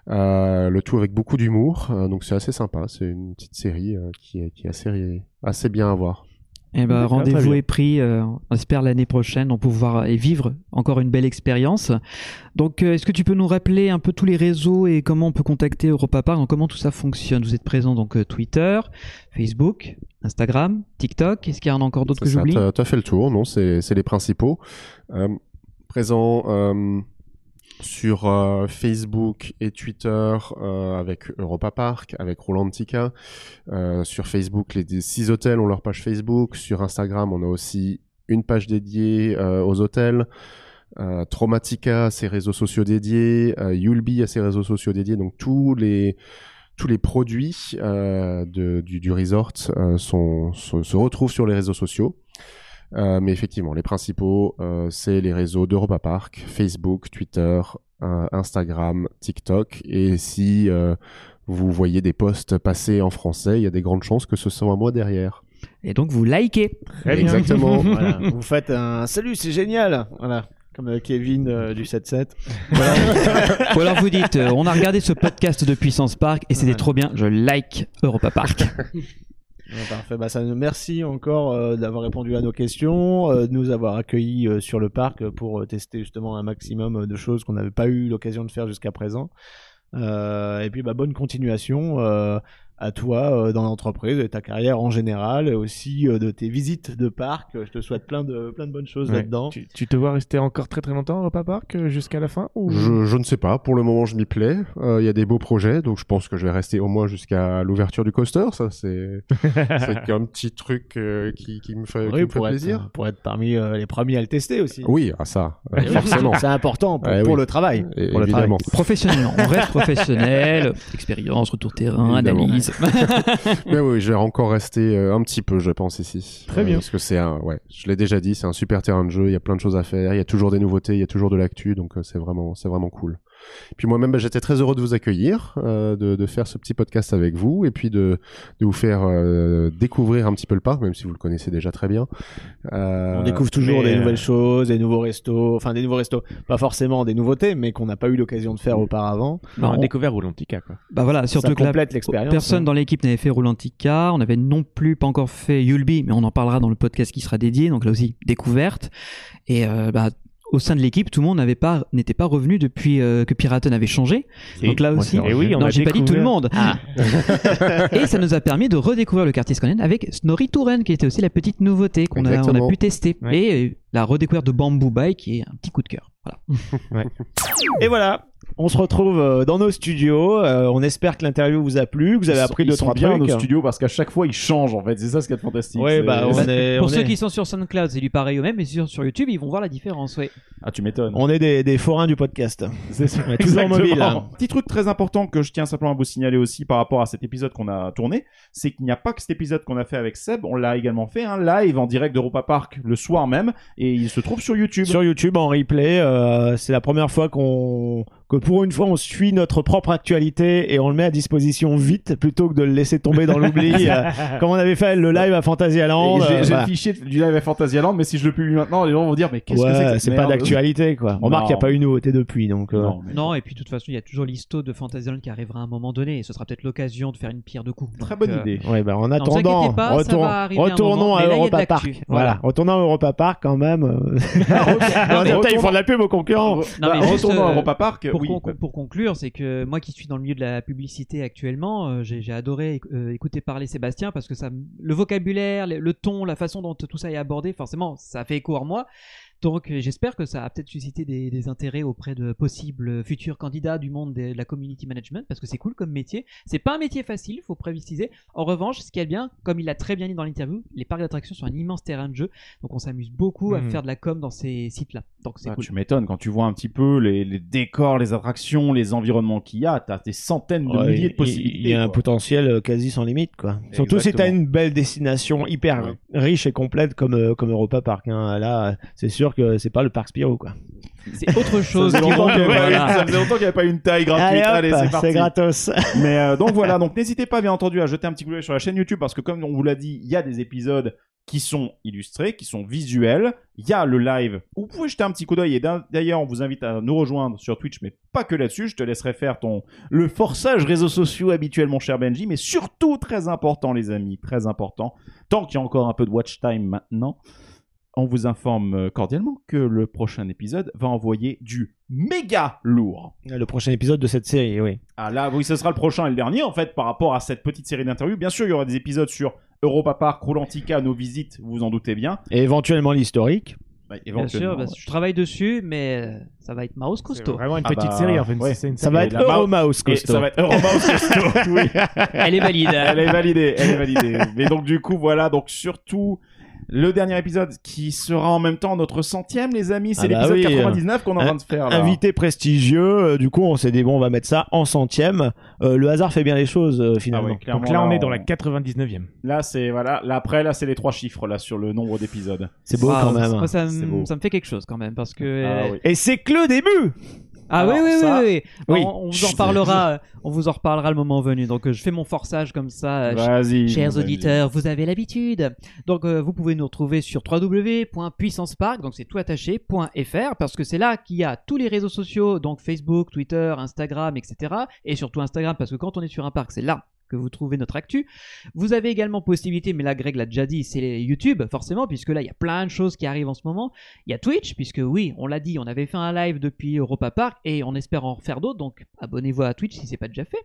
Euh, le tout avec beaucoup d'humour, donc c'est assez sympa. C'est une petite série qui, est, qui est assez, assez bien à voir. Eh ben, rendez-vous est pris. euh, on espère l'année prochaine on pouvoir et vivre encore une belle expérience. Donc, euh, est-ce que tu peux nous rappeler un peu tous les réseaux et comment on peut contacter Europa Park, donc comment tout ça fonctionne? Vous êtes présent donc euh, Twitter, Facebook, Instagram, TikTok. Est-ce qu'il y en a encore d'autres que j'oublie? t'as- T'as fait le tour, non C'est c'est les principaux. Présent sur euh, Facebook et Twitter euh, avec Europa Park, avec Rolantica. Euh, sur Facebook, les six hôtels ont leur page Facebook. Sur Instagram, on a aussi une page dédiée euh, aux hôtels. Euh, Traumatica a ses réseaux sociaux dédiés, Yulby a ses réseaux sociaux dédiés, donc tous les tous les produits de, du, du resort sont, se, se retrouvent sur les réseaux sociaux. Euh, mais effectivement, les principaux, euh, c'est les réseaux d'Europa Park, Facebook, Twitter, euh, Instagram, TikTok. Et si euh, vous voyez des posts passer en français, il y a des grandes chances que ce soit moi derrière. Et donc, vous likez. Très bien. Exactement. *laughs* Voilà. *laughs* Vous faites un salut, c'est génial. Voilà. Comme Kevin euh, du 7-7. *laughs* Ou alors vous dites, euh, on a regardé ce podcast de Puissance Park et c'était Ouais. trop bien, je like Europa Park. Parfait. Bah, ça, merci encore euh, d'avoir répondu à nos questions, euh, de nous avoir accueillis euh, sur le parc euh, pour euh, tester justement un maximum euh, de choses qu'on n'avait pas eu l'occasion de faire jusqu'à présent. Et puis bah, bonne continuation à toi euh, dans l'entreprise et ta carrière en général, et aussi euh, de tes visites de parc. Je te souhaite plein de, plein de bonnes choses Ouais. là-dedans. Tu, tu te vois rester encore très très longtemps au Park euh, jusqu'à la fin ou... Je, je ne sais pas. Pour le moment, je m'y plais. Euh, Il y a des beaux projets, donc je pense que je vais rester au moins jusqu'à l'ouverture du coaster. Ça, c'est *laughs* c'est un petit truc euh, qui, qui me fait, qui Oui, me fait pour, plaisir. être, pour être parmi euh, les premiers à le tester aussi. Oui, à ça, euh, Et oui, forcément. C'est important pour, oui. le travail. Et- Pour le travail. Professionnellement, on reste professionnel, expérience, retour terrain, Évidemment. analyse, *laughs* Mais oui, je vais encore rester euh, un petit peu, je pense, ici. Très bien. Parce que c'est un, ouais, je l'ai déjà dit, c'est un super terrain de jeu. Il y a plein de choses à faire. Il y a toujours des nouveautés, il y a toujours de l'actu, donc euh, c'est vraiment, c'est vraiment cool. Puis moi-même, bah, j'étais très heureux de vous accueillir, euh, de, de faire ce petit podcast avec vous, et puis de, de vous faire euh, découvrir un petit peu le parc, même si vous le connaissez déjà très bien. Euh, On découvre toujours mais, des nouvelles choses, des nouveaux restos, enfin des nouveaux restos, pas forcément des nouveautés, mais qu'on n'a pas eu l'occasion de faire auparavant. On a on- découvert Roulantica, quoi. Bah voilà, surtout Ça que complète l'expérience. personne hein. dans l'équipe n'avait fait Roulantica. On avait non plus pas encore fait Yulby, mais on en parlera dans le podcast qui sera dédié. Donc là aussi, découverte. Et euh, bah, au sein de l'équipe, tout le monde n'avait pas n'était pas revenu depuis euh, que Piraten avait changé. donc là aussi, Et oui, on non, a j'ai pas dit tout le monde. *laughs* et ça nous a permis de redécouvrir le quartier Skonen avec Snorri Touren, qui était aussi la petite nouveauté qu'on a, on a Exactement. pu tester. Ouais. Et euh, la redécouverte de Bamboo Bay, qui est un petit coup de cœur. Voilà. Et voilà, on se retrouve euh, dans nos studios. Euh, on espère que l'interview vous a plu, que vous avez appris sont trois bien trucs. nos studios parce qu'à chaque fois ils changent en fait. C'est ça ce qui est fantastique. Ouais, bah, on Bah, *laughs* est- pour on ceux est- qui sont sur SoundCloud, c'est du pareil au même, mais sur, sur YouTube, ils vont voir la différence. Ouais. Ah, tu m'étonnes. On est des, des forains du podcast. C'est ça. Toujours mobile. hein. Petit truc très important que je tiens simplement à vous signaler aussi par rapport à cet épisode qu'on a tourné, c'est qu'il n'y a pas que cet épisode qu'on a fait avec Seb, on l'a également fait un live en direct d'Europa Park le soir même, et il se trouve sur YouTube. Sur YouTube en replay, euh, c'est la première fois qu'on que pour une fois on suit notre propre actualité et on le met à disposition vite plutôt que de le laisser tomber dans l'oubli *laughs* euh, comme on avait fait le live à Fantasyland. J'ai euh, j'ai voilà. le fichier du live à Fantasyland, mais si je le publie maintenant, les gens vont dire mais qu'est-ce que c'est que c'est pas d'actualité quoi. Remarque, il n'y a Non. pas eu de nouveauté depuis donc. euh, Non, mais- Non, et puis de toute façon, il y a toujours l'histo de Fantasyland qui arrivera à un moment donné, et ce sera peut-être l'occasion de faire une pierre de coups. Très bonne euh, idée. Ouais, bah en attendant, inquiétez pas, ça va retournons moment, à là, Europa. Park. Voilà. Voilà. retournons à Europa Park quand même. *laughs* *laughs* Non, ils font de retournons- la pub aux concurrents. Non, Bah, retournons à euh, Europa Park. Pour, oui. con- pour conclure, c'est que moi qui suis dans le milieu de la publicité actuellement, euh, j'ai adoré euh, écouter parler Sébastien parce que ça, le vocabulaire, le, le ton, la façon dont tout ça est abordé, forcément, ça fait écho en moi. Donc j'espère que ça a peut-être suscité des, des intérêts auprès de possibles futurs candidats du monde de, la community management parce que c'est cool comme métier. C'est pas un métier facile, faut préciser. En revanche, ce qui est bien, comme il l'a très bien dit dans l'interview, les parcs d'attractions sont un immense terrain de jeu, donc on s'amuse beaucoup à Mhm. faire de la com dans ces sites-là. Donc c'est Ah, cool. Tu m'étonnes quand tu vois un petit peu les, les décors, les attractions, les environnements qu'il y a. T'as des centaines de Ouais, milliers de il- possibilités. Il y a un quoi. potentiel euh, quasi sans limite, quoi. Surtout si t'as une belle destination hyper Ouais. riche et complète comme euh, comme Europa Park. Hein. Là, c'est sûr que c'est pas le parc Spirou, quoi. C'est autre chose. Ça faisait, longtemps qu'il avait voilà. n'y avait pas une taille gratuite. Allez, Allez, c'est parti. c'est gratos. *laughs* Mais euh, donc voilà, donc n'hésitez pas bien entendu à jeter un petit coup d'œil sur la chaîne YouTube parce que comme on vous l'a dit, il y a des épisodes qui sont illustrés, qui sont visuels. Il y a le live où vous pouvez jeter un petit coup d'œil et d'ailleurs on vous invite à nous rejoindre sur Twitch, mais pas que là-dessus. Je te laisserai faire ton le forçage réseaux sociaux habituel, mon cher Benji, mais surtout très important les amis, très important. Tant qu'il y a encore un peu de watch time maintenant. On vous informe euh, cordialement que le prochain épisode va envoyer du méga lourd. Le prochain épisode de cette série, oui. Ah là, oui, ce sera le prochain et le dernier, en fait, par rapport à cette petite série d'interviews. Bien sûr, il y aura des épisodes sur Europa Park, Roulantica, nos visites, vous vous en doutez bien. Et éventuellement l'historique. Bah, Bien sûr, bah, je travaille dessus, mais euh, ça va être mouse C'est costaud. vraiment une Ah petite bah, série, en fait. ouais. C'est une Ça va série. être Euromouse Et costaud. ça va être Euromouse costaud, oui. *laughs* Elle est valide. Elle est validée, elle est validée. Mais donc, du coup, voilà, donc surtout... Le dernier épisode qui sera en même temps notre centième, les amis, c'est Ah bah l'épisode oui, 99 qu'on est en train de faire là. Invité prestigieux, euh, du coup on s'est dit bon on va mettre ça en centième. Euh, le hasard fait bien les choses euh, Ah finalement. clairement, Donc là, on est dans on- la 99e. Là, c'est voilà. Là, après, là, c'est les trois chiffres là sur le nombre d'épisodes. C'est beau Ah, quand même. ça, ça me fait quelque chose quand même parce que. Ah euh, oui. Et c'est que le début Ah Alors, oui, oui, ça- oui, oui. Oui. On, on vous en reparlera. on vous en reparlera le moment venu. Donc euh, je fais mon forçage comme ça. euh, Vas-y. Chers auditeurs, vous avez l'habitude. Donc euh, vous pouvez nous retrouver sur www.puissancepark, donc c'est tout attaché, .fr, parce que c'est là qu'il y a tous les réseaux sociaux, donc Facebook, Twitter, Instagram, etc. Et surtout Instagram, parce que quand on est sur un parc, c'est là que vous trouvez notre actu. Vous avez également possibilité, mais là Greg l'a déjà dit, c'est YouTube, forcément, puisque là il y a plein de choses qui arrivent en ce moment. Il y a Twitch, puisque oui, on l'a dit, on avait fait un live depuis Europa Park et on espère en refaire d'autres, donc abonnez-vous à Twitch si c'est pas déjà fait.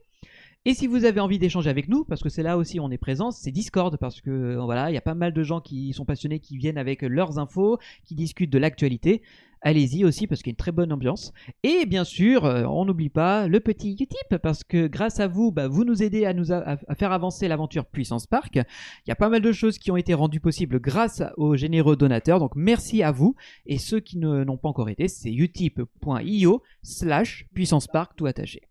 Et si vous avez envie d'échanger avec nous, parce que c'est là aussi on est présent, c'est Discord, parce que euh, voilà, il y a pas mal de gens qui sont passionnés, qui viennent avec leurs infos, qui discutent de l'actualité. Allez-y aussi, parce qu'il y a une très bonne ambiance. Et bien sûr, euh, on n'oublie pas le petit Utip, parce que grâce à vous, bah, vous nous aidez à, nous à faire avancer l'aventure Puissance Park. Il y a pas mal de choses qui ont été rendues possibles grâce aux généreux donateurs, donc merci à vous. Et ceux qui ne- n'ont pas encore été, c'est utip.io slash Puissance Park tout attaché.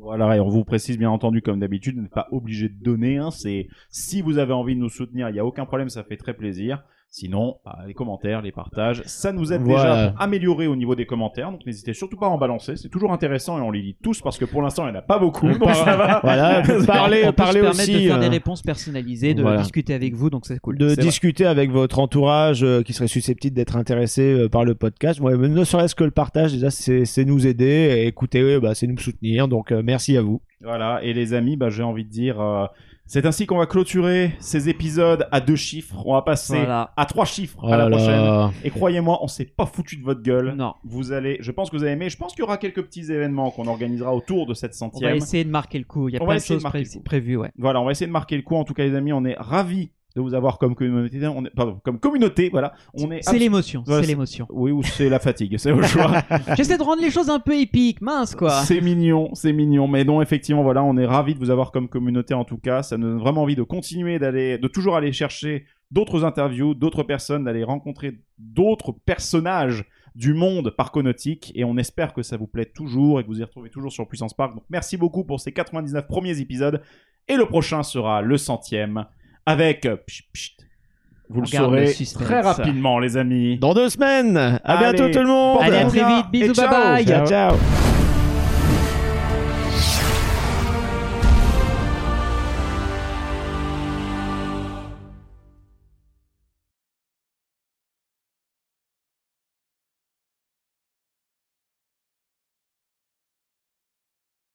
Voilà, et on vous précise bien entendu, comme d'habitude, vous n'êtes pas obligé de donner. Hein, c'est si vous avez envie de nous soutenir, il n'y a aucun problème, ça fait très plaisir. Sinon, bah, les commentaires, les partages, ça nous aide Voilà. déjà pour améliorer au niveau des commentaires. Donc n'hésitez surtout pas à en balancer, c'est toujours intéressant et on les lit tous parce que pour l'instant il n'y en a pas beaucoup. *laughs* Donc ça va. Voilà, *laughs* parler, on peut parler se permettre aussi de faire des euh, réponses personnalisées, de voilà. discuter avec vous, donc c'est cool. de vrai. discuter avec votre entourage euh, qui serait susceptible d'être intéressé euh, par le podcast. Ouais, mais ne serait-ce que le partage, déjà, c'est c'est nous aider. Et écouter, ouais, bah, c'est nous soutenir. Donc, euh, merci à vous. Voilà, et les amis, bah, j'ai envie de dire, euh, c'est ainsi qu'on va clôturer ces épisodes à deux chiffres. On va passer Voilà. à trois chiffres Oh à la là prochaine. là. Et croyez-moi, on s'est pas foutu de votre gueule. Non. Vous allez, je pense que vous avez aimé. Je pense qu'il y aura quelques petits événements qu'on organisera autour de cette On centième. va essayer de marquer le coup. Il y a On plein de choses pré- prévues, ouais. Voilà, on va essayer de marquer le coup. En tout cas, les amis, on est ravis de vous avoir comme communauté. On est, pardon, comme communauté. Voilà, on est. C'est l'émotion, Voilà, c'est l'émotion. Oui, ou c'est la fatigue, c'est au choix. *laughs* J'essaie de rendre les choses un peu épiques, mince quoi. C'est mignon, c'est mignon. Mais non, effectivement, voilà, on est ravis de vous avoir comme communauté en tout cas. Ça nous donne vraiment envie de continuer d'aller, de toujours aller chercher d'autres interviews, d'autres personnes, d'aller rencontrer d'autres personnages du monde parconautique. Et on espère que ça vous plaît toujours et que vous y retrouvez toujours sur Puissance Park. Donc merci beaucoup pour ces 99 premiers épisodes. Et le prochain sera le centième avec. pchit, pchit. Vous le On garde le saurez suspense. très rapidement, les amis. Dans deux semaines. À Allez. bientôt tout le monde. Allez, à très vite. Bisous, et bye ciao. bye. Ciao, ciao.